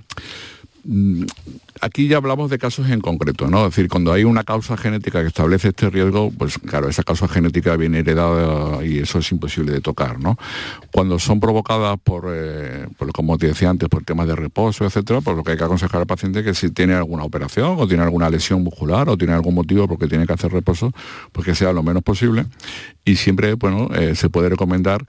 Aquí ya hablamos de casos en concreto, ¿no? Es decir, cuando hay una causa genética que establece este riesgo, pues claro, esa causa genética viene heredada y eso es imposible de tocar, ¿no? Cuando son provocadas por, eh, como te decía antes, por temas de reposo, etcétera, pues lo que hay que aconsejar al paciente es que si tiene alguna operación o tiene alguna lesión muscular o tiene algún motivo porque tiene que hacer reposo, pues que sea lo menos posible. Y siempre, bueno, eh, se puede recomendar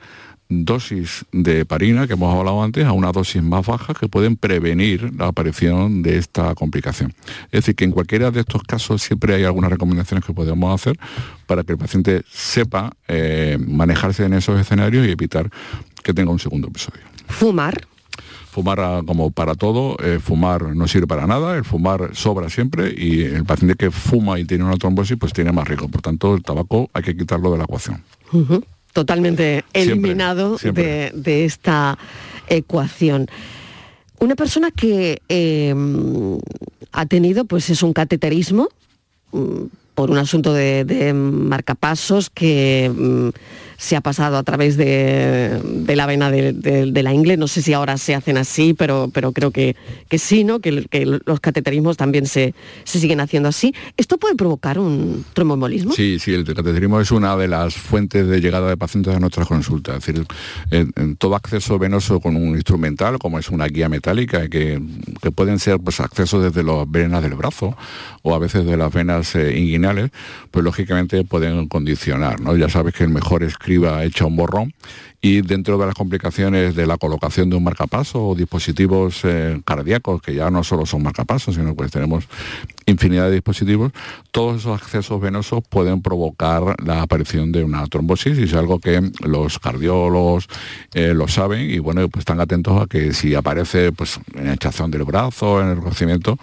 dosis de parina que hemos hablado antes a una dosis más baja que pueden prevenir la aparición de esta complicación. Es decir, que en cualquiera de estos casos siempre hay algunas recomendaciones que podemos hacer para que el paciente sepa eh, manejarse en esos escenarios y evitar que tenga un segundo episodio. Fumar. Fumar ah, como para todo, eh, fumar no sirve para nada, el fumar sobra siempre y el paciente que fuma y tiene una trombosis pues tiene más riesgo. Por tanto, el tabaco hay que quitarlo de la ecuación totalmente eliminado De, esta ecuación. Una persona que eh, ha tenido, pues es un cateterismo mm, por un asunto de, marcapasos que mm, se ha pasado a través de, la vena de, la ingle. No sé si ahora se hacen así, pero, pero creo que, que sí, ¿no? Que, los cateterismos también se, siguen haciendo así. ¿Esto puede provocar un tromboembolismo? Sí, sí, el cateterismo es una de las fuentes de llegada de pacientes a nuestras consultas. Es decir, en, todo acceso venoso con un instrumental, como es una guía metálica, que, pueden ser pues, accesos desde las venas del brazo o a veces de las venas eh, inguinales, pues lógicamente pueden condicionar. ¿no? Ya sabes que el mejor es iba hecha un borrón y dentro de las complicaciones de la colocación de un marcapaso o dispositivos eh, cardíacos, que ya no solo son marcapasos, sino que tenemos infinidad de dispositivos, todos esos accesos venosos pueden provocar la aparición de una trombosis y es algo que los cardiólogos eh, lo saben y bueno, pues están atentos a que si aparece pues en hinchazón del brazo, en el conocimiento,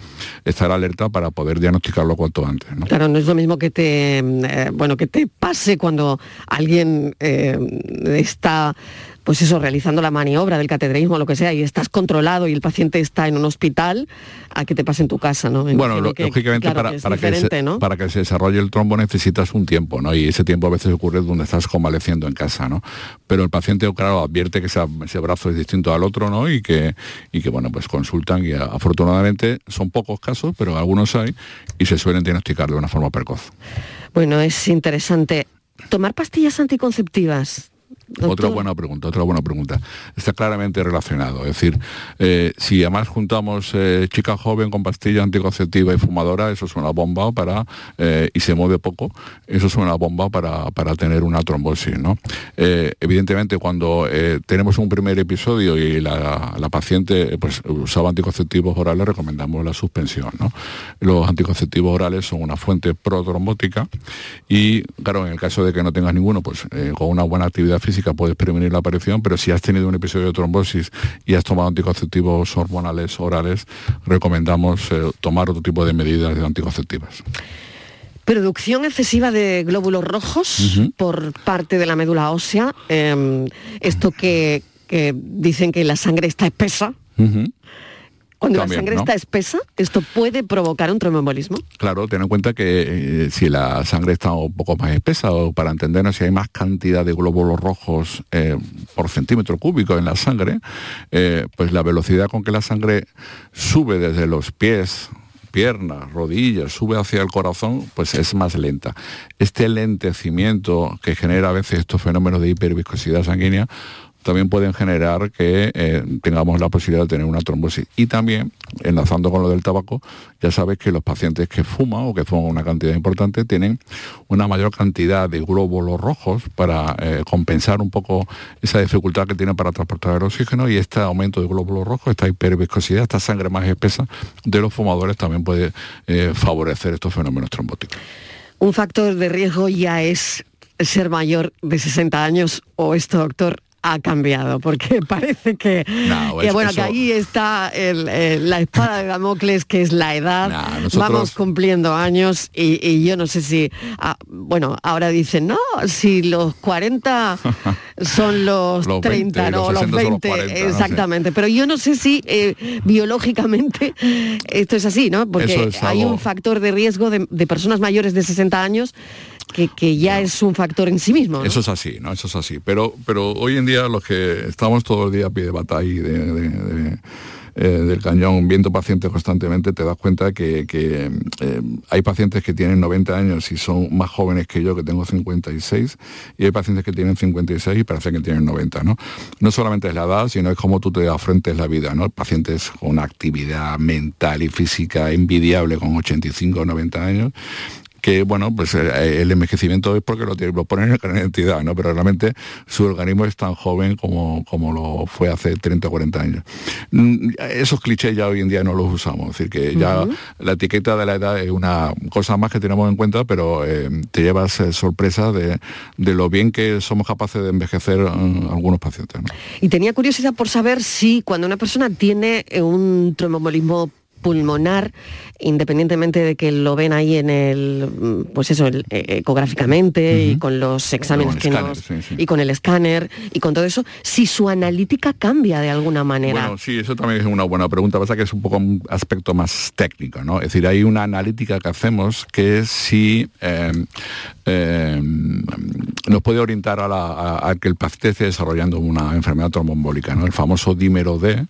estar alerta para poder diagnosticarlo cuanto antes. Claro, no es lo mismo que te, eh, bueno, que te pase cuando alguien está pues eso, realizando la maniobra del cateterismo o lo que sea, y estás controlado y el paciente está en un hospital, a que te pase en tu casa, ¿no? bueno, lógicamente para, que se, para que se desarrolle el trombo necesitas un tiempo, ¿no? Y ese tiempo a veces ocurre donde estás convaleciendo en casa, ¿no? Pero el paciente, claro, advierte que ese brazo es distinto al otro, ¿no? Y que, y que bueno, pues consultan y afortunadamente son pocos casos, pero algunos hay y se suelen diagnosticar de una forma precoz. Bueno, es interesante. Tomar pastillas anticonceptivas otra buena pregunta, otra buena pregunta. Está claramente relacionado. Es decir, eh, si además juntamos eh, chica joven con pastilla anticonceptiva y fumadora, eso es una bomba para, eh, y se mueve poco, eso es una bomba para, tener una trombosis. ¿no? evidentemente, cuando tenemos un primer episodio y la, paciente pues, usaba anticonceptivos orales, recomendamos la suspensión. ¿no? Los anticonceptivos orales son una fuente protrombótica y, claro, en el caso de que no tengas ninguno, pues con una buena actividad física puedes prevenir la aparición, pero si has tenido un episodio de trombosis y has tomado anticonceptivos hormonales orales, recomendamos eh, tomar otro tipo de medidas de anticonceptivas. Producción excesiva de glóbulos rojos por parte de la médula ósea. em, esto que, que dicen que la sangre está espesa. Cuando También, la sangre ¿no? está espesa, esto puede provocar un tromboembolismo. Claro, ten en cuenta que eh, si la sangre está un poco más espesa o para entendernos si hay más cantidad de glóbulos rojos eh, por centímetro cúbico en la sangre, eh, pues la velocidad con que la sangre sube desde los pies piernas, rodillas, sube hacia el corazón, pues es más lenta. Este lentecimiento que genera a veces estos fenómenos de hiperviscosidad sanguínea también pueden generar que eh, tengamos la posibilidad de tener una trombosis. Y también, enlazando con lo del tabaco, ya sabes que los pacientes que fuman o que fuman una cantidad importante tienen una mayor cantidad de glóbulos rojos para eh, compensar un poco esa dificultad que tienen para transportar el oxígeno y este aumento de glóbulos rojos, esta hiperviscosidad, esta sangre más espesa de los fumadores también puede eh, favorecer estos fenómenos trombóticos. Un factor de riesgo ya es ser mayor de 60 años o esto, doctor, ha cambiado, porque parece que, No, que es- bueno, que ahí está el- el- la espada de Damocles, que es la edad. No, nosotros- Vamos cumpliendo años y, y yo no sé si, ah, bueno, ahora dicen, no, si los 40 son los, Los 30, 20, no, los los 60 son los 20, 40, no sé. exactamente. Pero yo no sé si eh, biológicamente esto es así, ¿no? Porque es hay algo- un factor de riesgo de, de personas mayores de 60 años que, que ya es un factor en sí mismo. ¿no? Eso es así, ¿no? Eso es así. Pero, pero hoy en los que estamos todo el día a pie de batalla y eh, del cañón viendo pacientes constantemente, te das cuenta que, eh, hay pacientes que tienen 90 años y son más jóvenes que yo, que tengo 56, y hay pacientes que tienen 56 y parece que tienen 90, ¿no? No solamente es la edad, sino es cómo tú te afrontes la vida, ¿no? Pacientes con una actividad mental y física envidiable con 85 o 90 años, que bueno, pues eh, el envejecimiento es porque lo, tiene- lo ponen en la identidad, ¿no? Pero realmente su organismo es tan joven como, como lo fue hace 30 o 40 años. Mm, Esos clichés ya hoy en día no los usamos, es decir, que ya la etiqueta de la edad es una cosa más que tenemos en cuenta, pero eh, te llevas eh, sorpresa de, de lo bien que somos capaces de envejecer eh, algunos pacientes. ¿no? Y tenía curiosidad por saber si cuando una persona tiene eh, un tromboembolismo pulmonar, independientemente de que lo ven ahí en el, pues eso, el- eh, ecográficamente y con los exámenes que escáner, nos, sí, sí. y con el escáner y con todo eso, si su analítica cambia de alguna manera. Bueno, sí, eso también es una buena pregunta. Pasa que es un poco un aspecto más técnico, ¿no? Es decir, hay una analítica que hacemos que es si eh, eh, nos puede orientar a, la- a- a que el paciente esté desarrollando una enfermedad tromboembólica, ¿no? El famoso dímero D,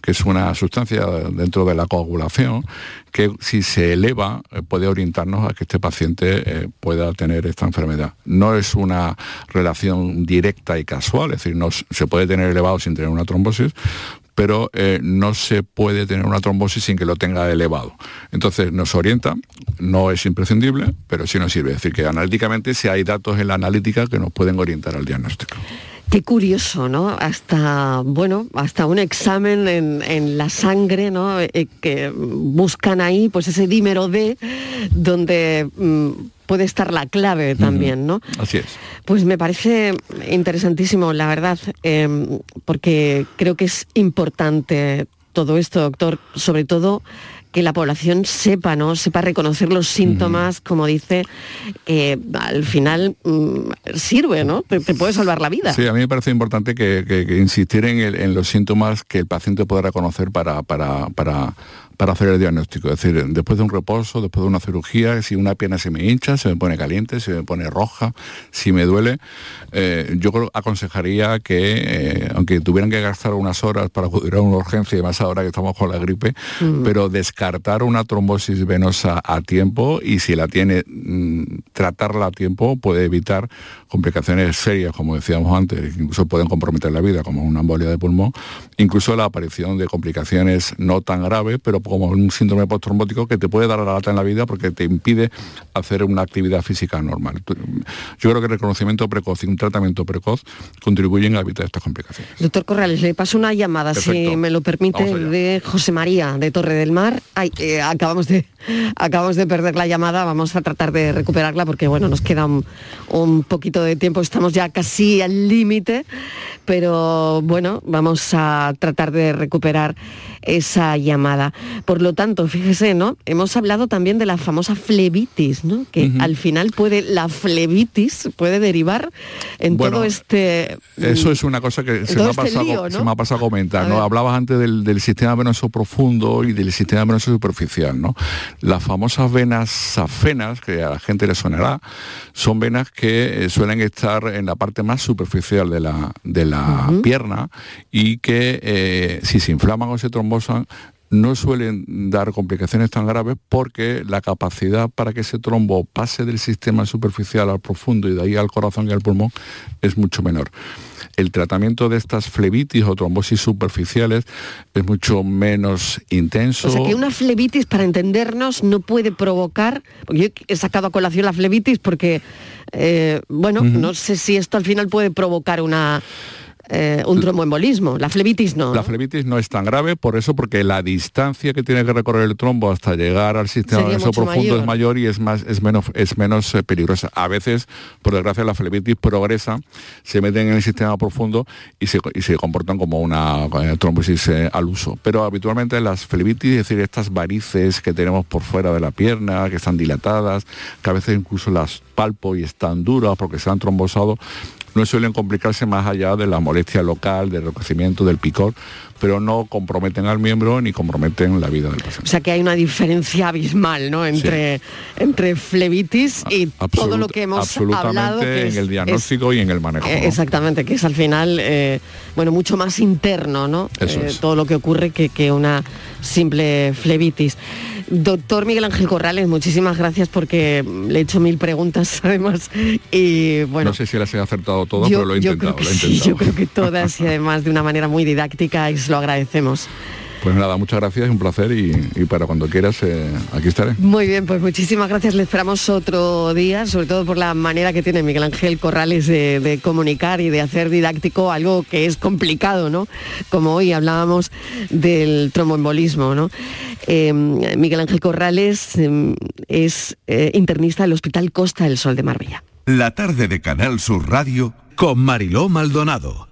que es una sustancia dentro de la coagulación que si se eleva eh, puede orientarnos a que este paciente eh, pueda tener esta enfermedad. No es una relación directa y casual, es decir, no se puede tener elevado sin tener una trombosis, pero eh, no se puede tener una trombosis sin que lo tenga elevado. Entonces nos orienta, no es imprescindible, pero sí nos sirve. Es decir, que analíticamente si hay datos en la analítica que nos pueden orientar al diagnóstico. Qué curioso, ¿no? Hasta, bueno, hasta un examen en, en la sangre, ¿no? Eh, que buscan ahí, pues ese dímero D, donde mm, puede estar la clave también, ¿no? Así es. Pues me parece interesantísimo, la verdad, eh, porque creo que es importante todo esto, doctor, sobre todo que la población sepa, ¿no? Sepa reconocer los síntomas, como dice, que al final mm, sirve, ¿no? Te, te puede salvar la vida. Sí, a mí me parece importante que, que- que insistir en, el- en los síntomas que el paciente pueda reconocer para, para, para, para hacer el diagnóstico. Es decir, después de un reposo, después de una cirugía, si una pierna se me hincha, se me pone caliente, se me pone roja, si me duele, eh, yo aconsejaría que, eh, aunque tuvieran que gastar unas horas para acudir a una urgencia, y más ahora que estamos con la gripe, pero descartar una trombosis venosa a tiempo y si la tiene, mm, tratarla a tiempo puede evitar complicaciones serias, como decíamos antes, que incluso pueden comprometer la vida, como una embolia de pulmón, incluso la aparición de complicaciones no tan graves, pero como un síndrome postrombótico que te puede dar la lata en la vida porque te impide hacer una actividad física normal. Yo creo que el reconocimiento precoz y un tratamiento precoz contribuyen a evitar estas complicaciones. Doctor Corrales, le paso una llamada, si me lo permite, de José María, de Torre del Mar. Ay, eh, acabamos, de, acabamos de perder la llamada, vamos a tratar de recuperarla porque bueno, nos queda un, un poquito de tiempo, estamos ya casi al límite, pero bueno, vamos a tratar de recuperar esa llamada. Por lo tanto, fíjese, ¿no? Hemos hablado también de la famosa flebitis, ¿no? Que al final puede, la flebitis puede derivar en todo este... Eso es una cosa que se me, ha este pasado, se me, ha pasado, a comentar, ¿no? Hablabas antes del, sistema venoso profundo y del sistema venoso superficial, ¿no? Las famosas venas safenas, que a la gente le sonará, son venas que eh, suelen estar en la parte más superficial de la, de la pierna y que eh, si se inflaman o se trombosan no suelen dar complicaciones tan graves porque la capacidad para que ese trombo pase del sistema superficial al profundo y de ahí al corazón y al pulmón es mucho menor. El tratamiento de estas flebitis o trombosis superficiales es mucho menos intenso. O sea que una flebitis, para entendernos, no puede provocar, porque yo he sacado a colación la flebitis porque, eh, bueno, no sé si esto al final puede provocar una eh, un tromboembolismo. La flebitis no. La flebitis no es tan grave, por eso, porque la distancia que tiene que recorrer el trombo hasta llegar al sistema venoso profundo es mayor y es más, es menos, es menos eh, peligrosa. A veces, por desgracia, la flebitis progresa, se meten en el sistema profundo y se, comportan como una eh, trombosis al uso. Pero habitualmente las flebitis, es decir, estas varices que tenemos por fuera de la pierna, que están dilatadas, que a veces incluso las palpo y están duras porque se han trombosado, no suelen complicarse más allá de la molestia local, del enrojecimiento, del picor, pero no comprometen al miembro ni comprometen la vida del paciente. O sea que hay una diferencia abismal ¿no? entre, entre flebitis y todo lo que hemos hablado. en el diagnóstico y en el manejo. Eh, exactamente, que es al final eh, bueno, mucho más interno, ¿no? Eh, todo lo que ocurre que, que una simple flebitis. Doctor Miguel Ángel Corrales, muchísimas gracias porque le he hecho mil preguntas además y bueno. No sé si las he acertado todas, pero lo he intentado. yo creo que todas y además de una manera muy didáctica se lo agradecemos. Pues nada, muchas gracias, es un placer y, para cuando quieras eh, aquí estaré. Muy bien, pues muchísimas gracias, le esperamos otro día, sobre todo por la manera que tiene Miguel Ángel Corrales de, comunicar y de hacer didáctico algo que es complicado, ¿no? Como hoy hablábamos del tromboembolismo, ¿no? Em, Miguel Ángel Corrales em, es eh, internista del Hospital Costa del Sol de Marbella. La tarde de Canal Sur Radio con Mariló Maldonado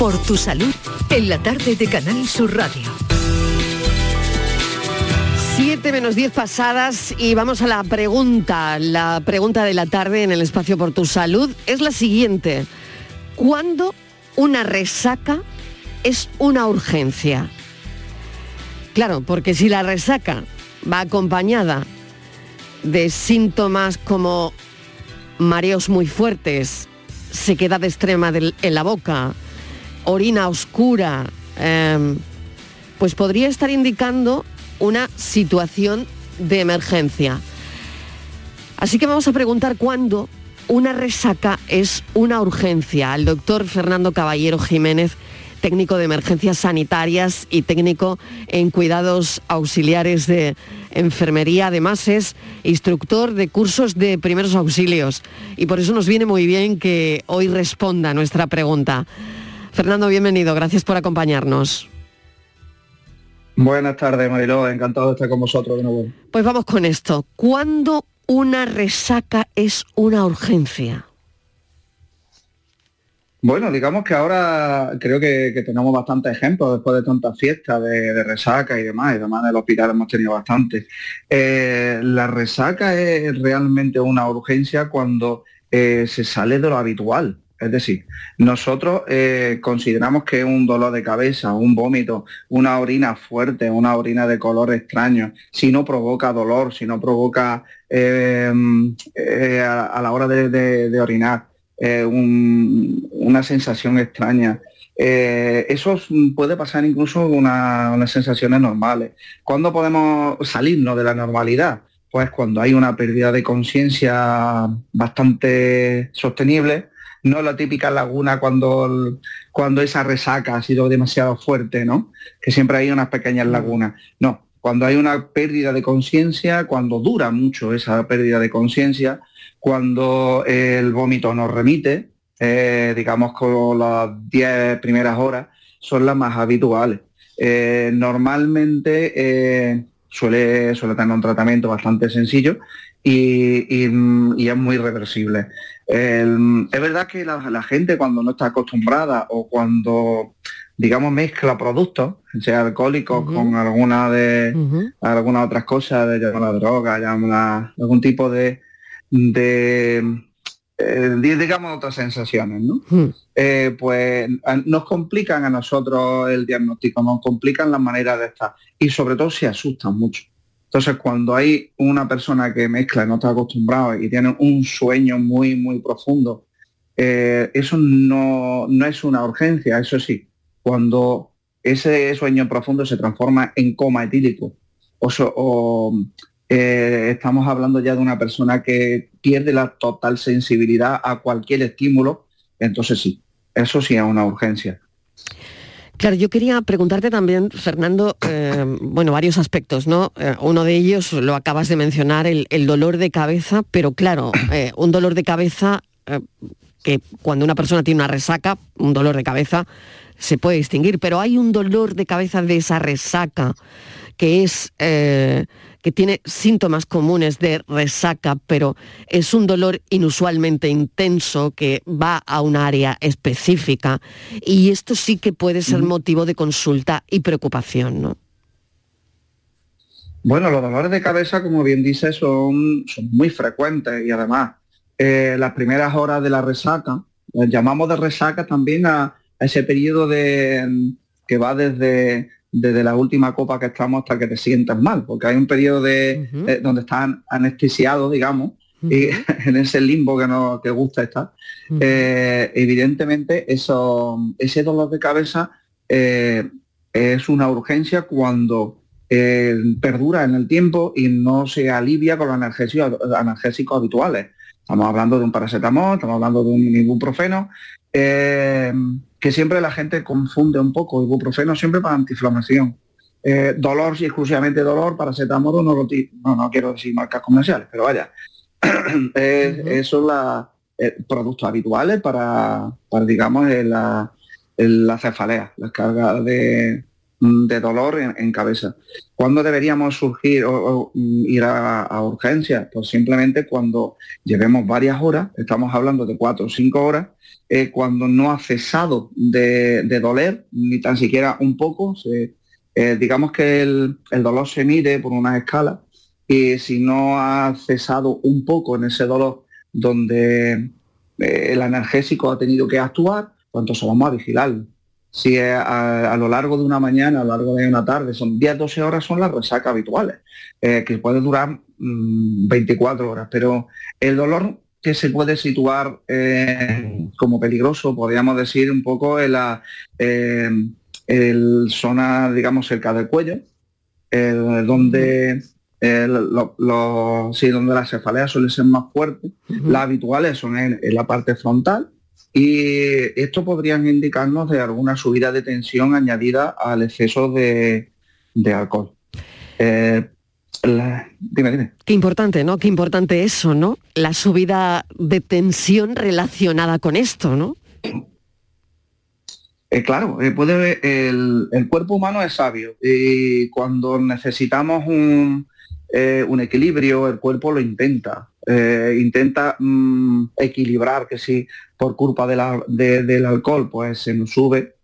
Por tu salud, en la tarde de Canal Sur Radio. 7 menos 10 pasadas y vamos a la pregunta. La pregunta de la tarde en el espacio por tu salud es la siguiente. ¿Cuándo una resaca es una urgencia? Claro, porque si la resaca va acompañada de síntomas como mareos muy fuertes, sequedad extrema en la boca, orina oscura, em, pues podría estar indicando una situación de emergencia. Así que vamos a preguntar cuándo una resaca es una urgencia al doctor Fernando Caballero Jiménez, técnico de emergencias sanitarias y técnico en cuidados auxiliares de enfermería. Además es instructor de cursos de primeros auxilios y por eso nos viene muy bien que hoy responda nuestra pregunta. Fernando, bienvenido. Gracias por acompañarnos. Buenas tardes, Mariló. Encantado de estar con vosotros de nuevo. Pues vamos con esto. ¿Cuándo una resaca es una urgencia? Bueno, digamos que ahora creo que, tenemos bastantes ejemplos después de tantas fiestas de, resaca y demás, y además del hospital hemos tenido bastante. Eh, la resaca es realmente una urgencia cuando eh, se sale de lo habitual. Es decir, nosotros eh, consideramos que un dolor de cabeza, un vómito, una orina fuerte, una orina de color extraño, si no provoca dolor, si no provoca a, la hora de, orinar una sensación extraña, eso puede pasar incluso con unas sensaciones normales. ¿Cuándo podemos salirnos de la normalidad? Pues cuando hay una pérdida de conciencia bastante sostenible, no la típica laguna cuando, cuando esa resaca ha sido demasiado fuerte, ¿no? Que siempre hay unas pequeñas mm. lagunas. No, cuando hay una pérdida de conciencia, cuando dura mucho esa pérdida de conciencia, cuando el vómito nos remite, eh, digamos con las 10 primeras horas, son las más habituales. Eh, normalmente eh, suele, suele tener un tratamiento bastante sencillo y, y es muy reversible. Es verdad que la, gente cuando no está acostumbrada o cuando, digamos, mezcla productos, sea alcohólicos con alguna de algunas otras cosas, de la droga, algún tipo de, de eh, digamos otras sensaciones, ¿no? Eh, pues nos complican a nosotros el diagnóstico, nos complican las maneras de estar y sobre todo se asustan mucho. Entonces, cuando hay una persona que mezcla no está acostumbrado y tiene un sueño muy, muy profundo, eh, eso no, es una urgencia, eso sí. Cuando ese sueño profundo se transforma en coma etílico o, eh, estamos hablando ya de una persona que pierde la total sensibilidad a cualquier estímulo, entonces sí, eso sí es una urgencia. Claro, yo quería preguntarte también, Fernando, eh, bueno, varios aspectos, ¿no? Eh, uno de ellos lo acabas de mencionar, el, dolor de cabeza, pero claro, eh, un dolor de cabeza que cuando una persona tiene una resaca, un dolor de cabeza se puede distinguir, pero hay un dolor de cabeza de esa resaca que es que tiene síntomas comunes de resaca, pero es un dolor inusualmente intenso que va a un área específica. Y esto sí que puede ser motivo de consulta y preocupación, ¿no? Bueno, los dolores de cabeza, como bien dice, son, son muy frecuentes y además eh, las primeras horas de la resaca, llamamos de resaca también a, a ese periodo de, que va desde desde la última copa que estamos hasta que te sientas mal, porque hay un periodo de, eh, donde estás anestesiado, digamos, y en ese limbo que no que gusta estar. Eh, evidentemente, eso, ese dolor de cabeza eh, es una urgencia cuando perdura en el tiempo y no se alivia con los analgésicos, analgésicos habituales. Estamos hablando de un paracetamol, estamos hablando de un ibuprofeno, que siempre la gente confunde un poco ibuprofeno siempre para antiinflamación. Eh, dolor, si exclusivamente dolor, paracetamol no lo no, no quiero decir marcas comerciales, pero vaya, es, los eh, productos habituales para, digamos, la, la cefalea, las cargas de, de dolor en, cabeza. ¿Cuándo deberíamos surgir o, ir a, a, urgencias? Pues simplemente cuando llevemos varias horas, estamos hablando de cuatro o cinco horas, eh, cuando no ha cesado de, doler, ni tan siquiera un poco, eh, digamos que el, dolor se mide por una escala y si no ha cesado un poco en ese dolor donde eh, el analgésico ha tenido que actuar, pues entonces vamos a vigilarlo si a, lo largo de una mañana, a lo largo de una tarde, son 10-12 horas, son las resacas habituales, que puede durar 24 mm, horas, pero el dolor que se puede situar eh, como peligroso, podríamos decir un poco en la eh, el zona, digamos, cerca del cuello, donde donde las cefaleas suelen ser más fuertes, las habituales son en la parte frontal, y esto podrían indicarnos de alguna subida de tensión añadida al exceso de, alcohol. Eh, dime, dime. Qué importante, ¿no? Qué importante eso, ¿no? La subida de tensión relacionada con esto, ¿no? Eh, claro, eh, puede, el, el, cuerpo humano es sabio y cuando necesitamos un, un equilibrio, el cuerpo lo intenta. intenta mm, equilibrar, que si por culpa del alcohol, pues se nos sube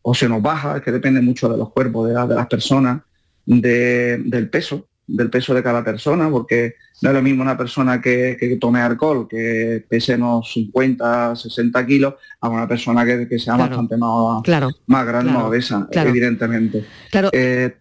o se nos baja, que depende mucho de los cuerpos, de, las personas, del peso. Del peso de cada persona, porque no es lo mismo una persona que, que tome alcohol, que pese unos 50, 60 kilos, a una persona que, que sea bastante más, claro, más grande, claro, más obesa, evidentemente. Claro. Eh,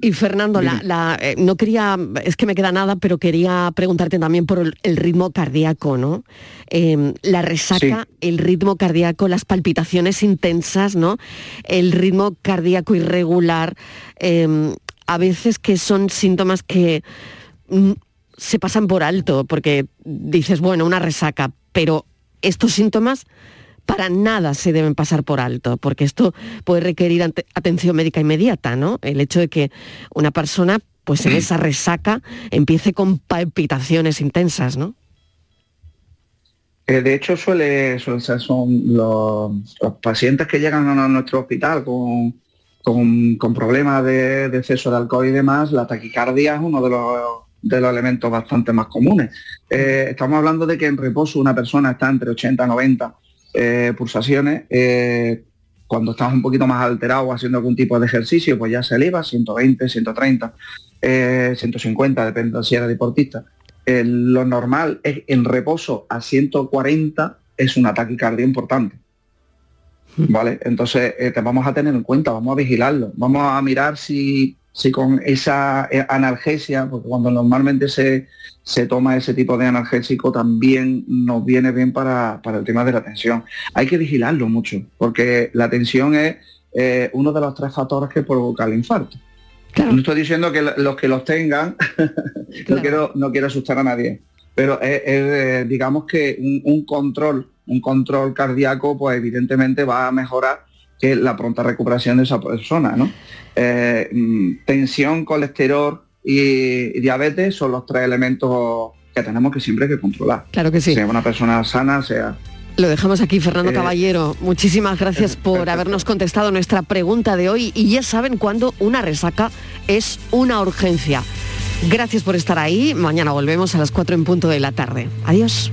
Y Fernando, la, la, eh, no quería, es que me queda nada, pero quería preguntarte también por el, el ritmo cardíaco, ¿no? Eh, la resaca, el ritmo cardíaco, las palpitaciones intensas, ¿no? El ritmo cardíaco irregular, eh, a veces que son síntomas que mm, se pasan por alto, porque dices, bueno, una resaca, pero estos síntomas para nada se deben pasar por alto, porque esto puede requerir atención médica inmediata, ¿no? El hecho de que una persona, pues en esa resaca, empiece con palpitaciones intensas, ¿no? Eh, de hecho, suele, suele ser, son los, los pacientes que llegan a nuestro hospital con, con, problemas de, exceso de alcohol y demás, la taquicardia es uno de los, elementos bastante más comunes. Eh, estamos hablando de que en reposo una persona está entre 80 y 90 eh, pulsaciones. eh, cuando estamos un poquito más alterados haciendo algún tipo de ejercicio, pues ya se eleva 120, 130, eh, 150, depende de si eres deportista. Lo normal es en reposo a 140 es una taquicardia importante. ¿Vale? Entonces eh, te vamos a tener en cuenta, vamos a vigilarlo, vamos a mirar si, si con esa eh, analgesia, porque cuando normalmente se, se toma ese tipo de analgésico también nos viene bien para, para el tema de la tensión. Hay que vigilarlo mucho, porque la tensión es eh, uno de los tres factores que provoca el infarto. No estoy diciendo que lo- los que los tengan, no, quiero, no quiero asustar a nadie, pero es, es, eh, digamos que un, un control, un control cardíaco, pues evidentemente va a mejorar que la pronta recuperación de esa persona, ¿no? Eh, mm, tensión, colesterol y, diabetes son los tres elementos que tenemos que siempre hay que controlar. Claro que sí. Sea una persona sana, sea Lo dejamos aquí, Fernando Eh, Caballero. Muchísimas gracias por habernos contestado nuestra pregunta de hoy y ya saben cuándo una resaca es una urgencia. Gracias por estar ahí. Mañana volvemos a las 4 en punto de la tarde. Adiós.